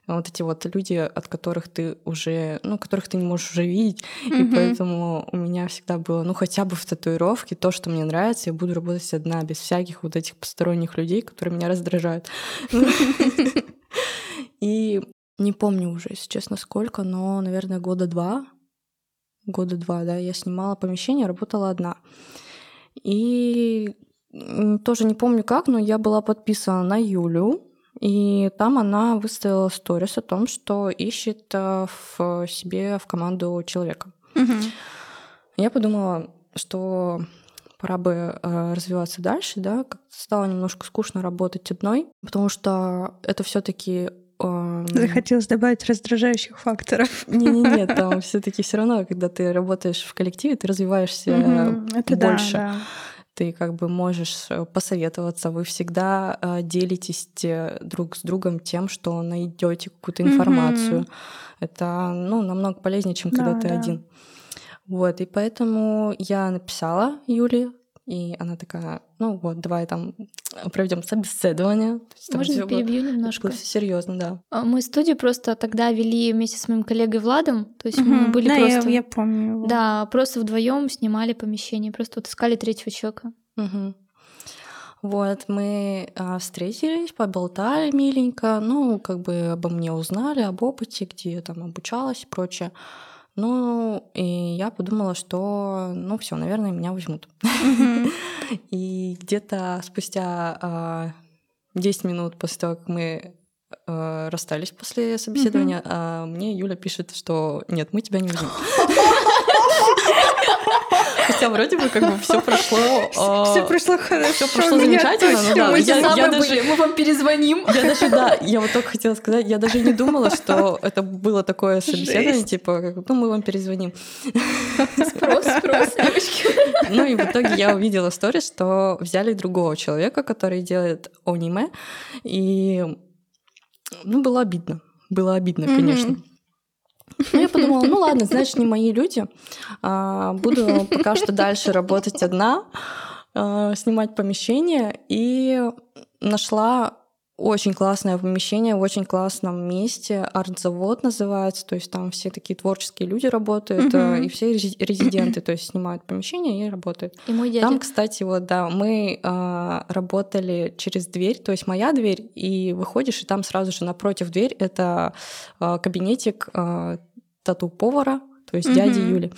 вот эти вот люди, от которых ты уже, ну, которых ты не можешь уже видеть. И Мгм. поэтому у меня всегда было, ну, хотя бы в татуировке, то, что мне нравится, я буду работать одна, без всяких вот этих посторонних людей, которые меня раздражают. И не помню уже, если честно, сколько, но, наверное, года два. Года два, да, я снимала помещение, работала одна. И тоже не помню как, но я была подписана на Юлю, и там она выставила сторис о том, что ищет э, в себе в команду человека. Угу. Я подумала, что пора бы э, развиваться дальше, да, как стало немножко скучно работать одной, потому что это все-таки Захотелось добавить раздражающих факторов. Не-не-не, там все-таки все равно, когда ты работаешь в коллективе, ты развиваешься это больше. Да, да ты как бы можешь э, посоветоваться, вы всегда э, делитесь друг с другом тем, что найдете какую-то информацию. Mm-hmm. Это ну, намного полезнее, чем когда да, ты один. Вот, и поэтому я написала Юле и она такая, ну вот, давай там проведем собеседование. Можно перебью было, немножко? Было все серьезно, да. А, мы студию просто тогда вели вместе с моим коллегой Владом. То есть угу, мы были да, просто... Я, я помню его. Да, просто вдвоем снимали помещение, просто вот искали третьего человека. Угу. Вот, мы а, встретились, поболтали миленько, ну, как бы обо мне узнали, об опыте, где я там обучалась и прочее. Ну, и я подумала, что, ну, все, наверное, меня возьмут. И где-то спустя 10 а, минут после того, как мы а, расстались после собеседования, а, мне Юля пишет, что нет, мы тебя не возьмем. Хотя вроде бы как бы все прошло. Все прошло хорошо. Все прошло замечательно. Ну, да, мы я, даже, мы вам перезвоним. Я даже, да, я вот только хотела сказать, я даже не думала, что это было такое собеседование, типа, ну, мы вам перезвоним. Спрос, спрос, девочки. Ну и в итоге я увидела сторис, что взяли другого человека, который делает аниме, и ну, было обидно. Было обидно, конечно. Ну, я подумала, ну ладно, значит, не мои люди. А, буду пока что дальше работать одна, а, снимать помещение. И нашла очень классное помещение в очень классном месте. Арт-завод называется. То есть там все такие творческие люди работают, mm-hmm. и все резиденты, то есть снимают помещение и работают. И мой дядя. Там, кстати, вот, да, мы э, работали через дверь, то есть моя дверь, и выходишь, и там сразу же напротив дверь это э, кабинетик э, тату-повара, то есть mm-hmm. дяди Юли.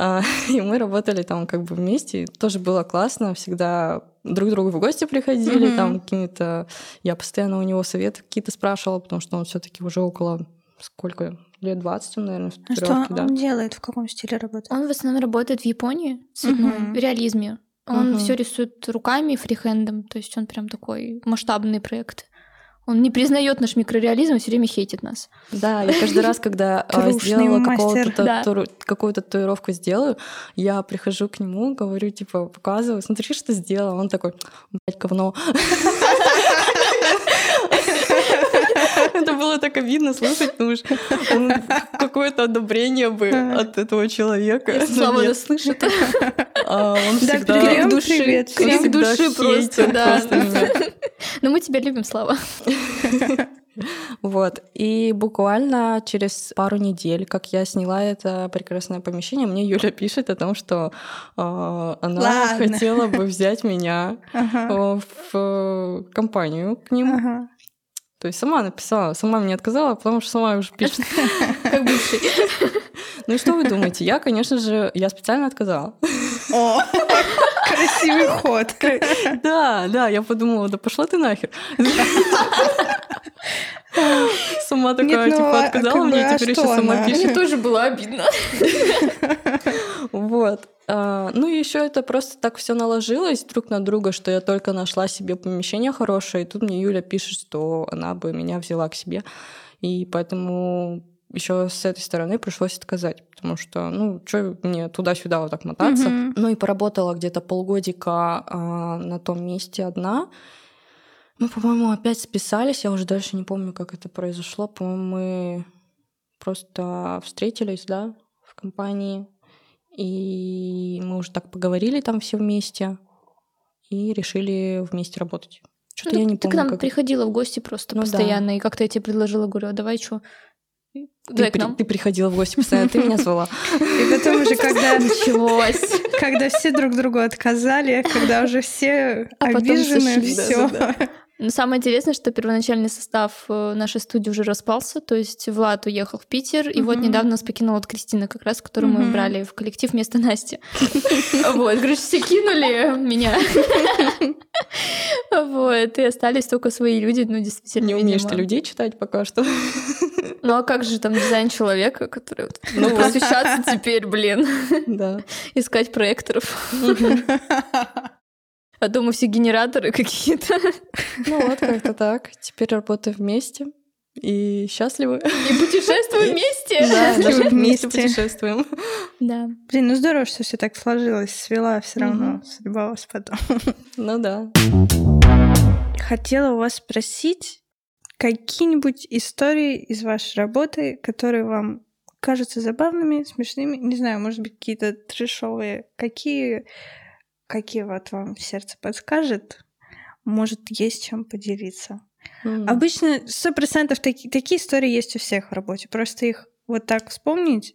А, и мы работали там как бы вместе. Тоже было классно. Всегда друг к другу в гости приходили. Mm-hmm. Там какими-то... Я постоянно у него советы какие-то спрашивала, потому что он все таки уже около... Сколько? Лет 20, наверное, в а что да. он делает? В каком стиле работает? Он в основном работает в Японии, цветной, mm-hmm. реализме. Он uh-huh. все рисует руками, фрихендом, то есть он прям такой масштабный проект. Он не признает наш микрореализм, все время хейтит нас. Да, я каждый раз, когда а, сделала какую-то татуировку сделаю, я прихожу к нему, говорю, типа, показываю, смотри, что сделал. Он такой, блядь, говно. Было так обидно слушать, ну уж какое-то одобрение бы от этого человека. Если Слава нас слышит. А он всегда... Крик души. Крик души просто, да. Но мы тебя любим, Слава. Вот. И буквально через пару недель, как я сняла это прекрасное помещение, мне Юля пишет о том, что э, она Ладно. хотела бы взять меня ага. в компанию к ним. Ага. То есть сама написала, сама мне отказала, потому что сама уже пишет. Как бывший. Ну и что вы думаете? Я, конечно же, я специально отказала. О, красивый ход. Да, да, я подумала, да пошла ты нахер. Сама такая, ну, типа, отказала мне, а теперь еще сама пишет. Мне тоже было обидно. Вот. А, ну еще это просто так все наложилось друг на друга, что я только нашла себе помещение хорошее, и тут мне Юля пишет, что она бы меня взяла к себе. И поэтому еще с этой стороны пришлось отказать, потому что, ну, что мне туда-сюда вот так мотаться. Mm-hmm. Ну и поработала где-то полгодика а, на том месте одна. Мы, по-моему, опять списались, я уже дальше не помню, как это произошло. По-моему, мы просто встретились, да, в компании, и мы уже так поговорили там все вместе и решили вместе работать. Что-то ну, я не ты помню. Ты к нам как... приходила в гости просто ну, постоянно, да. и как-то я тебе предложила, говорю, а давай что, ты, при, ты приходила в гости постоянно, ты меня звала. И потом уже, когда началось, когда все друг другу отказали, когда уже все а обижены, все. Но самое интересное, что первоначальный состав э, нашей студии уже распался, то есть Влад уехал в Питер, и вот Мгм. недавно нас покинула вот Кристина, как раз, которую мы Мгм. брали в коллектив вместо Насти. Вот, короче, все кинули меня. Вот, и остались только свои люди, ну, действительно, Не умеешь ты людей читать пока что. Ну, а как же там дизайн человека, который вот Ну, посвящаться теперь, блин, да. искать проекторов. А дома все генераторы какие-то. Ну вот, как-то так. Теперь работаем вместе и счастливы. И путешествуем вместе. Да, Счастливы даже вместе путешествуем. Да. Блин, ну здорово, что все так сложилось, свела все равно судьба вас потом. Ну да. Хотела у вас спросить какие-нибудь истории из вашей работы, которые вам кажутся забавными, смешными, не знаю, может быть, какие-то трешовые. Какие, какие вот вам сердце подскажет? Может, есть чем поделиться? М. Обычно сто процентов таки- такие истории есть у всех в работе. Просто их вот так вспомнить,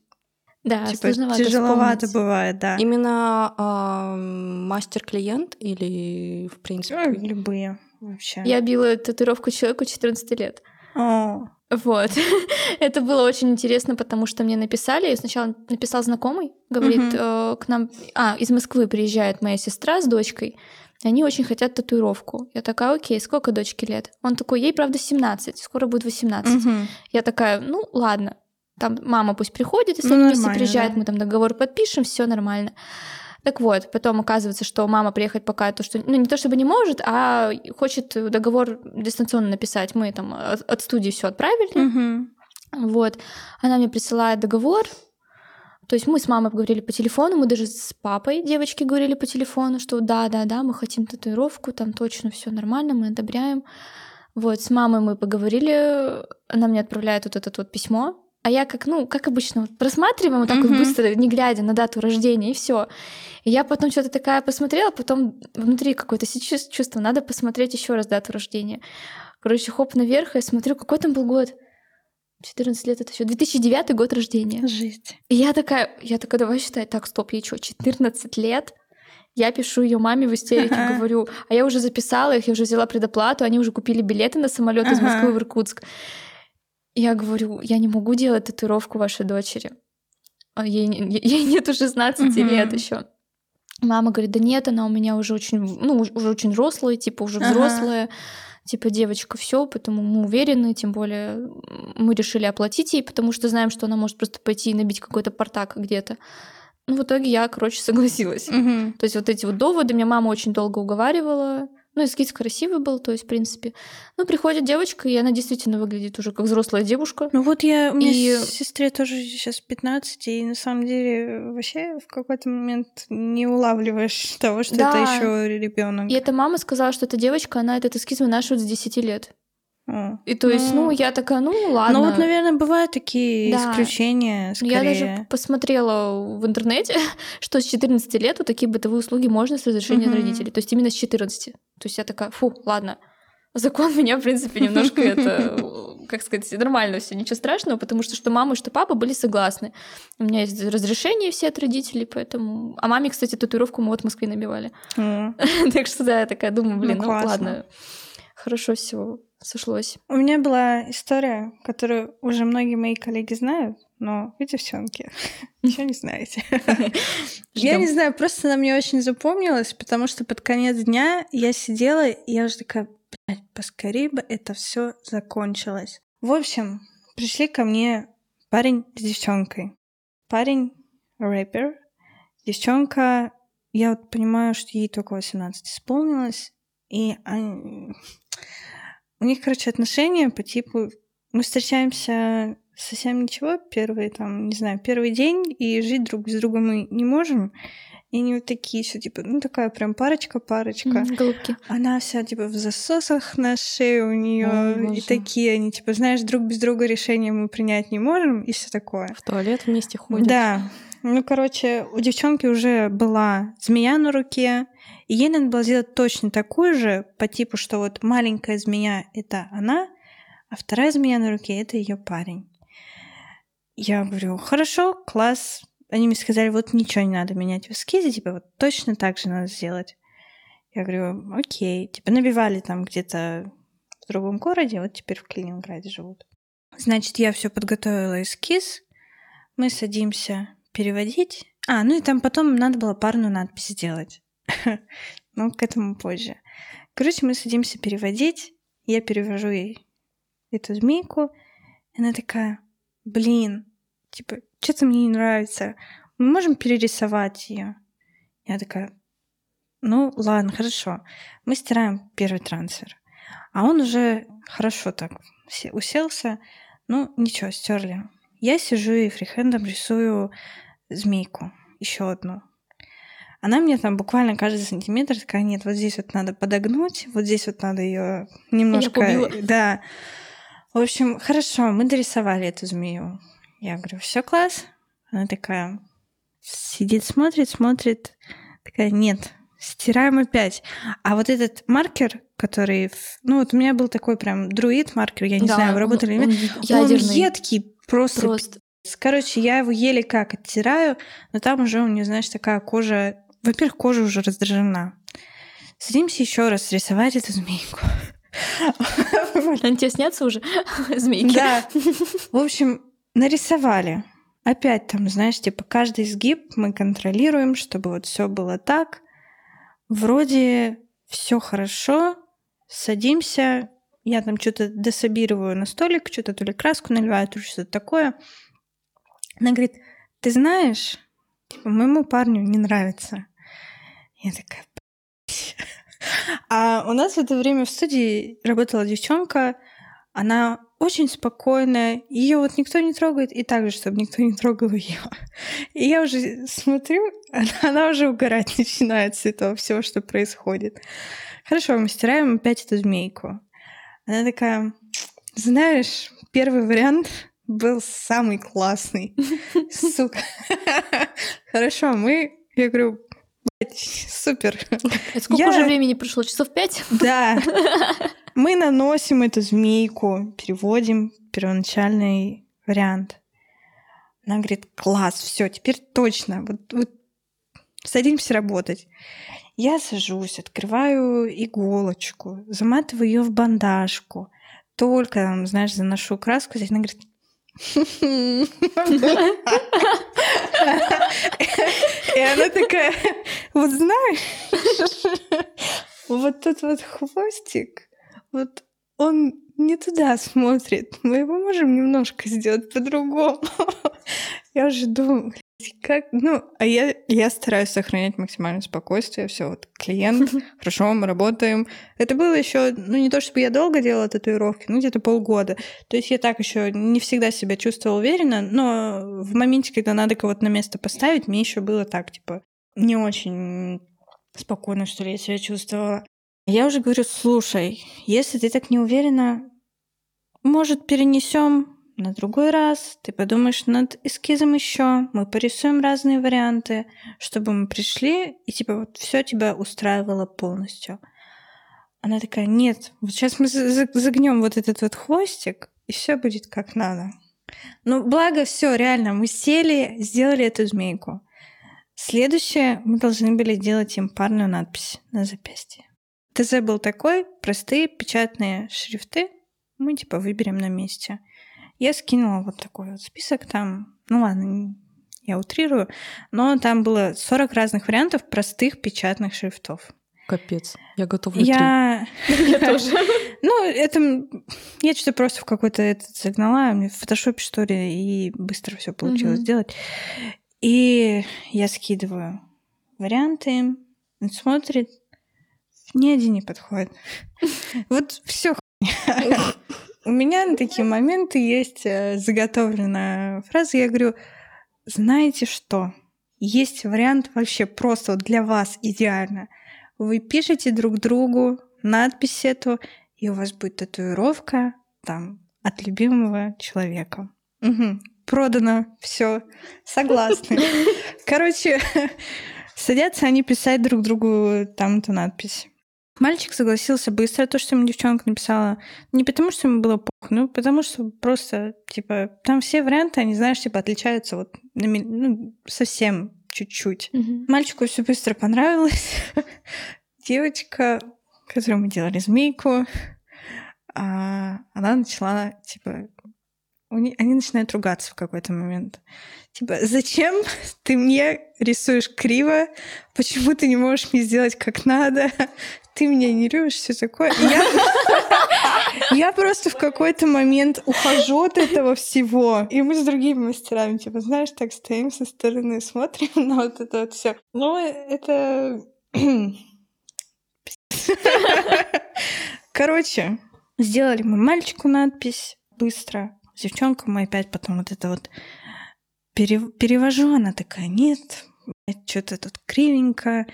Да, типа, сложновато тяжеловато вспомнить. бывает, да. Именно а, мастер-клиент или, в Ну, принципе... любые вообще. Я била татуировку человеку 14 лет. О, Вот. Это было очень интересно, потому что мне написали, сначала написал знакомый, говорит, Мгм. э, к нам, а, из Москвы приезжает моя сестра с дочкой, они очень хотят татуировку. Я такая, окей, сколько дочке лет? Он такой, ей, правда, 17, скоро будет 18. мгм. Я такая, ну, ладно, там мама пусть приходит, если Ну, они вместе приезжают, да. мы там договор подпишем, все нормально. Так вот, потом оказывается, что мама приехать пока то, что, ну, не то чтобы не может, а хочет договор дистанционно написать. Мы там от, от студии все отправили. Мгм. Вот. Она мне присылает договор. То есть мы с мамой поговорили по телефону, мы даже с папой девочки говорили по телефону, что да, да, да, мы хотим татуировку, там точно все нормально, мы одобряем. Вот, с мамой мы поговорили, она мне отправляет вот это вот письмо, а я как, ну, как обычно, вот просматриваем вот так вот Мгм. быстро, не глядя на дату рождения, и все. И я потом что-то такая посмотрела, потом внутри какое-то сейчас чувство, надо посмотреть еще раз дату рождения. Короче, хоп наверх, я смотрю, какой там был год. 14 лет это еще 2009 год рождения. Жесть. И я такая, я такая, давай считать, так, стоп, ей что, 14 лет? Я пишу ее маме в истерике, Ага. говорю, а я уже записала их, я уже взяла предоплату, они уже купили билеты на самолет из. Москвы в Иркутск. Я говорю, я не могу делать татуировку вашей дочери. А Ей, ей нету 16 Мгм. лет еще. Мама говорит, да нет, она у меня уже очень, ну, уж- уже очень взрослая, типа уже Ага. взрослая, типа девочка, все, поэтому мы уверены, тем более мы решили оплатить ей, потому что знаем, что она может просто пойти и набить какой-то портак где-то. Ну, в итоге я, короче, согласилась. Мгм. То есть вот эти вот доводы меня мама очень долго уговаривала. Ну, эскиз красивый был, то есть, в принципе. Ну, приходит девочка, и она действительно выглядит уже как взрослая девушка. Ну вот я, у меня И- сестре тоже сейчас 15, и на самом деле вообще в какой-то момент не улавливаешь того, что Да. это еще ребенок. И эта мама сказала, что эта девочка, она этот эскиз вынашивает с 10 лет. И то есть, ну, я такая, ну, ладно. Ну вот, наверное, бывают такие Да. исключения, Я даже скорее. посмотрела в интернете, что с 14 лет вот такие бытовые услуги можно с разрешения Мгм. родителей. То есть именно с 14. То есть я такая, фу, ладно. Закон меня, в принципе, немножко это, как сказать, нормально все, ничего страшного, потому что что мама, что папа были согласны. У меня есть разрешение все от родителей, поэтому... А маме, кстати, татуировку мы вот в Москве набивали. Так что да, я такая думаю, блин, Ну, ну классно. ладно. Хорошо все сошлось. У меня была история, которую уже многие мои коллеги знают, но вы, девчонки, еще не знаете. Я не знаю, просто она мне очень запомнилась, потому что под конец дня я сидела, и я уже такая, блядь, поскорее бы это все закончилось. В общем, пришли ко мне парень с девчонкой. Парень рэпер, девчонка, я вот понимаю, что ей только 18 исполнилось, и они- у них, короче, отношения по типу мы встречаемся совсем ничего, первый там, не знаю, первый день, и жить друг без друга мы не можем. И они вот такие все, типа, ну такая прям парочка-парочка. Голубки. Она вся типа в засосах на шее у нее и такие они, типа, знаешь, друг без друга решения мы принять не можем, и все такое. В туалет вместе ходят. Да. Ну, короче, у девчонки уже была змея на руке, и ей надо было сделать точно такую же, по типу, что вот маленькая змея — это она, а вторая змея на руке — это ее парень. Я говорю, хорошо, класс. Они мне сказали, вот ничего не надо менять в эскизе, типа вот точно так же надо сделать. Я говорю, окей. Типа набивали там где-то в другом городе, вот теперь в Калининграде живут. Значит, я все подготовила эскиз, мы садимся переводить. А, ну и там потом надо было парную надпись сделать. Ну, к этому позже. Короче, мы садимся переводить. Я перевожу ей эту змейку. Она такая, блин, типа, что-то мне не нравится. Мы можем перерисовать ее. Я такая, ну ладно, хорошо. Мы стираем первый трансфер. А он уже хорошо так уселся. Ну, ничего, стерли. Я сижу и фрихендом рисую змейку. Еще одну. Она мне там буквально каждый сантиметр такая, нет, вот здесь вот надо подогнуть, вот здесь вот надо ее немножко... Да. В общем, хорошо, мы дорисовали эту змею. Я говорю, все класс. Она такая сидит, смотрит, смотрит. Такая, нет, стираем опять. А вот этот маркер, который... Ну, вот у меня был такой прям друид-маркер, я не да, знаю, вы работали или нет. Он, он едкий, просто... просто. Короче, я его еле как оттираю, но там уже у нее, знаешь, такая кожа... Во-первых, кожа уже раздражена. Садимся еще раз рисовать эту змейку. Они тебе снятся уже, змейки? Да. В общем, нарисовали. Опять там, знаешь, типа каждый изгиб мы контролируем, чтобы вот все было так. Вроде все хорошо, садимся, я там что-то дособироваю на столик, что-то то ли краску наливаю, то ли что-то такое. Она говорит, ты знаешь, типа, моему парню не нравится. Я такая, а у нас в это время в студии работала девчонка, она очень спокойная, ее вот никто не трогает, и также, чтобы никто не трогал ее. И я уже смотрю, она, она уже угорать начинает с этого всего, что происходит. Хорошо, мы стираем опять эту змейку. Она такая, знаешь, первый вариант был самый классный. Сука. Хорошо, мы... Я говорю, супер. Сколько я... уже времени прошло? Часов пять? Да. Мы наносим эту змейку, переводим первоначальный вариант. Она говорит, класс, все, теперь точно, вот, вот садимся работать. Я сажусь, открываю иголочку, заматываю ее в бандажку. Только, знаешь, заношу краску, здесь она говорит, и она такая, вот знаешь, вот тот вот хвостик, вот он не туда смотрит. Мы его можем немножко сделать по-другому. Я уже думаю, как, ну, а я, я стараюсь сохранять максимальное спокойствие. Все, вот клиент, хорошо, мы работаем. Это было еще, ну, не то чтобы я долго делала татуировки, ну, где-то полгода. То есть я так еще не всегда себя чувствовала уверенно, но в моменте, когда надо кого-то на место поставить, мне еще было так, типа, не очень спокойно, что ли, я себя чувствовала. Я уже говорю, слушай, если ты так не уверена, может, перенесем на другой раз, ты подумаешь над эскизом еще, мы порисуем разные варианты, чтобы мы пришли, и типа вот все тебя устраивало полностью. Она такая, нет, вот сейчас мы загнем вот этот вот хвостик, и все будет как надо. Ну, благо, все, реально, мы сели, сделали эту змейку. Следующее, мы должны были делать им парную надпись на запястье. ТЗ был такой, простые печатные шрифты, мы типа выберем на месте. Я скинула вот такой вот список там, ну ладно, я утрирую, но там было 40 разных вариантов простых печатных шрифтов. Капец, я готова Я... Я тоже. Ну, это... Я что-то просто в какой-то этот загнала, мне в фотошопе, что ли, и быстро все получилось сделать. И я скидываю варианты, он смотрит, ни один не подходит. Вот все у меня на такие моменты есть э, заготовленная фраза. Я говорю, знаете что? Есть вариант вообще просто для вас идеально. Вы пишете друг другу надпись эту, и у вас будет татуировка там от любимого человека. Угу. Продано, все, согласны. Короче, садятся они писать друг другу там эту надпись. Мальчик согласился быстро, то, что ему девчонка написала. Не потому, что ему было пох, ну, потому что просто, типа, там все варианты, они, знаешь, типа, отличаются вот ну, совсем чуть-чуть. Угу. Мальчику все быстро понравилось. девочка, которой мы делали змейку, а, она начала, типа, они начинают ругаться в какой-то момент. Типа, зачем ты мне рисуешь криво? Почему ты не можешь мне сделать как надо? Ты меня не любишь, все такое. Я, я просто в какой-то момент ухожу от этого всего. И мы с другими мастерами, типа, знаешь, так стоим со стороны, смотрим на вот это вот все. Ну, это... Короче, сделали мы мальчику надпись быстро с девчонкой мы опять потом вот это вот пере, перевожу, она такая, нет, что-то тут кривенько,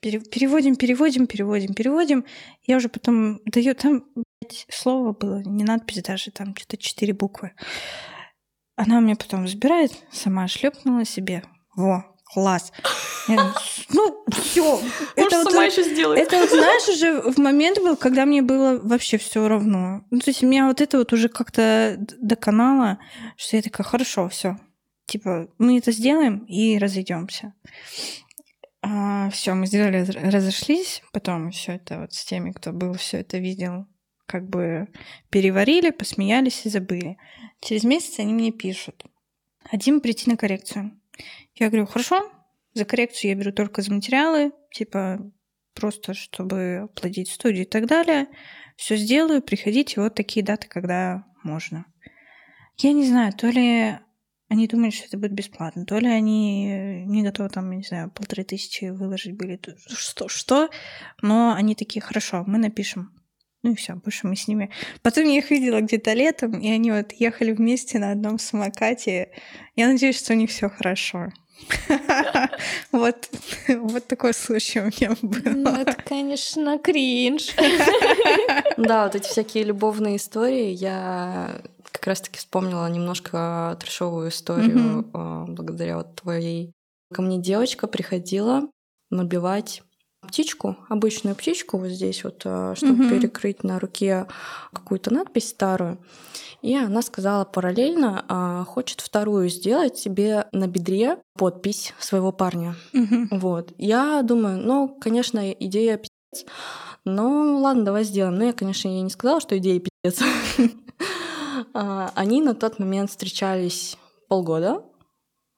пере, переводим, переводим, переводим, переводим. Я уже потом даю, там блядь, слово было, не надпись даже, там что-то четыре буквы. Она мне потом разбирает, сама шлепнула себе. Во, класс. Я, ну, все. Это вот, сама еще сделать. Это вот, знаешь, уже в момент был, когда мне было вообще все равно. Ну, то есть меня вот это вот уже как-то доконало, что я такая, хорошо, все. Типа, мы это сделаем и разойдемся. А, все, мы сделали, разошлись. Потом все это вот с теми, кто был, все это видел, как бы переварили, посмеялись и забыли. Через месяц они мне пишут. Хотим прийти на коррекцию. Я говорю, хорошо, за коррекцию я беру только за материалы, типа просто чтобы оплатить студию и так далее. Все сделаю, приходите, вот такие даты, когда можно. Я не знаю, то ли они думали, что это будет бесплатно, то ли они не готовы там, не знаю, полторы тысячи выложить были, что, что, но они такие, хорошо, мы напишем. Ну и все, больше мы с ними. Потом я их видела где-то летом, и они вот ехали вместе на одном самокате. Я надеюсь, что у них все хорошо. Вот, вот такой случай у меня был. Ну, это, конечно, кринж. Да, вот эти всякие любовные истории. Я как раз-таки вспомнила немножко трешовую историю а, благодаря вот твоей. Ко мне девочка приходила набивать птичку, обычную птичку вот здесь вот, а, чтобы перекрыть на руке какую-то надпись старую. И она сказала параллельно, а, хочет вторую сделать себе на бедре подпись своего парня. Угу. Вот. Я думаю, ну, конечно, идея пиздец. Ну, ладно, давай сделаем. Но я, конечно, ей не сказала, что идея пиздец. А, они на тот момент встречались полгода,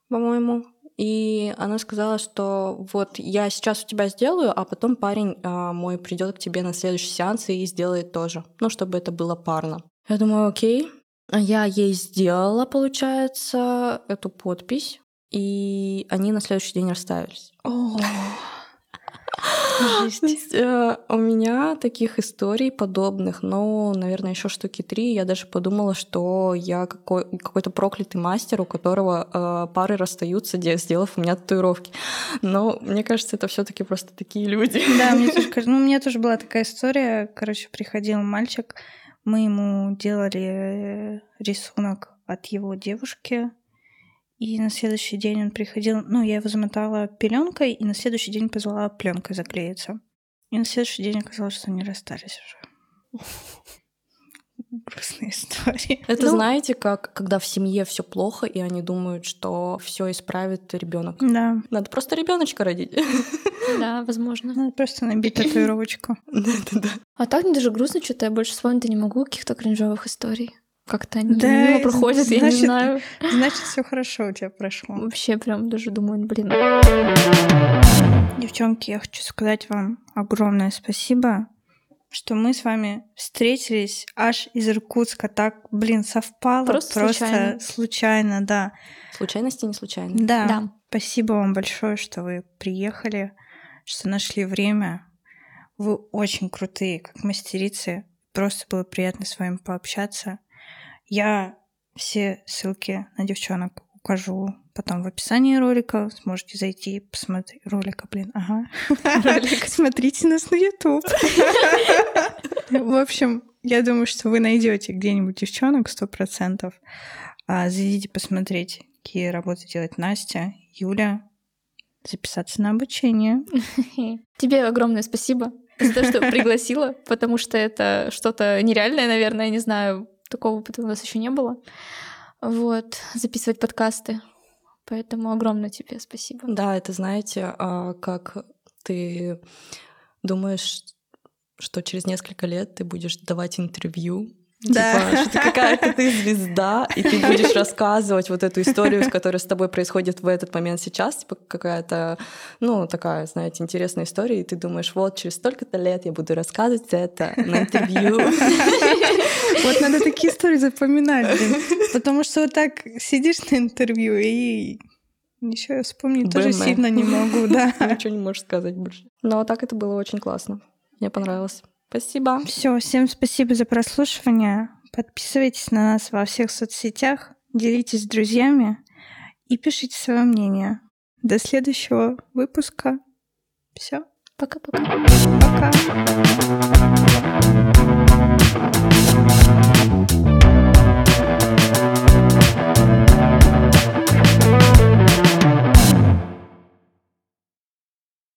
по-моему. И она сказала, что вот я сейчас у тебя сделаю, а потом парень а, мой придет к тебе на следующий сеанс и сделает тоже. Ну, чтобы это было парно. Я думаю, окей. Я ей сделала, получается, эту подпись, и они на следующий день расставились. Есть, э, у меня таких историй подобных, но, наверное, еще штуки три. Я даже подумала, что я какой, какой-то проклятый мастер, у которого э, пары расстаются, сделав у меня татуировки. Но мне кажется, это все-таки просто такие люди. Да, мне тоже кажется. Ну, у меня тоже была такая история. Короче, приходил мальчик, мы ему делали рисунок от его девушки, и на следующий день он приходил, ну, я его замотала пеленкой, и на следующий день позвала пленкой заклеиться. И на следующий день оказалось, что они расстались уже. Грустная история. Это ну, знаете, как когда в семье все плохо, и они думают, что все исправит ребенок. Да. Надо просто ребеночка родить. Да, возможно. Надо просто набить татуировочку. Да, да, да. А так мне даже грустно, что-то я больше вспомнить не могу каких-то кринжовых историй. Как-то они да, мимо проходят, значит, я не знаю. Значит, все хорошо у тебя прошло. Вообще прям даже думаю, блин. Девчонки, я хочу сказать вам огромное спасибо, что мы с вами встретились аж из Иркутска. Так, блин, совпало. Просто, просто случайно. случайно, да. Случайности не случайно. Да. да. Спасибо вам большое, что вы приехали, что нашли время. Вы очень крутые, как мастерицы. Просто было приятно с вами пообщаться. Я все ссылки на девчонок укажу потом в описании ролика. Сможете зайти и посмотреть ролика, блин, ага. Ролик. Смотрите нас на YouTube. В общем, я думаю, что вы найдете где-нибудь девчонок сто процентов. А, зайдите посмотреть, какие работы делает Настя, Юля, записаться на обучение. Тебе огромное спасибо за то, что пригласила, потому что это что-то нереальное, наверное, не знаю, Такого опыта у нас еще не было. Вот, записывать подкасты. Поэтому огромное тебе спасибо. Да, это знаете, а, как ты думаешь, что через несколько лет ты будешь давать интервью Да. Типа, что ты какая-то ты звезда, и ты будешь рассказывать вот эту историю, с которой с тобой происходит в этот момент сейчас, типа какая-то, ну, такая, знаете, интересная история, и ты думаешь, вот через столько-то лет я буду рассказывать это на интервью. Вот надо такие истории запоминать, блин. Потому что вот так сидишь на интервью и ничего я вспомнить тоже сильно не могу, да. Ничего не можешь сказать больше. Но так это было очень классно. Мне понравилось. Спасибо. Все, всем спасибо за прослушивание. Подписывайтесь на нас во всех соцсетях, делитесь с друзьями и пишите свое мнение. До следующего выпуска. Все, Пока-пока. пока.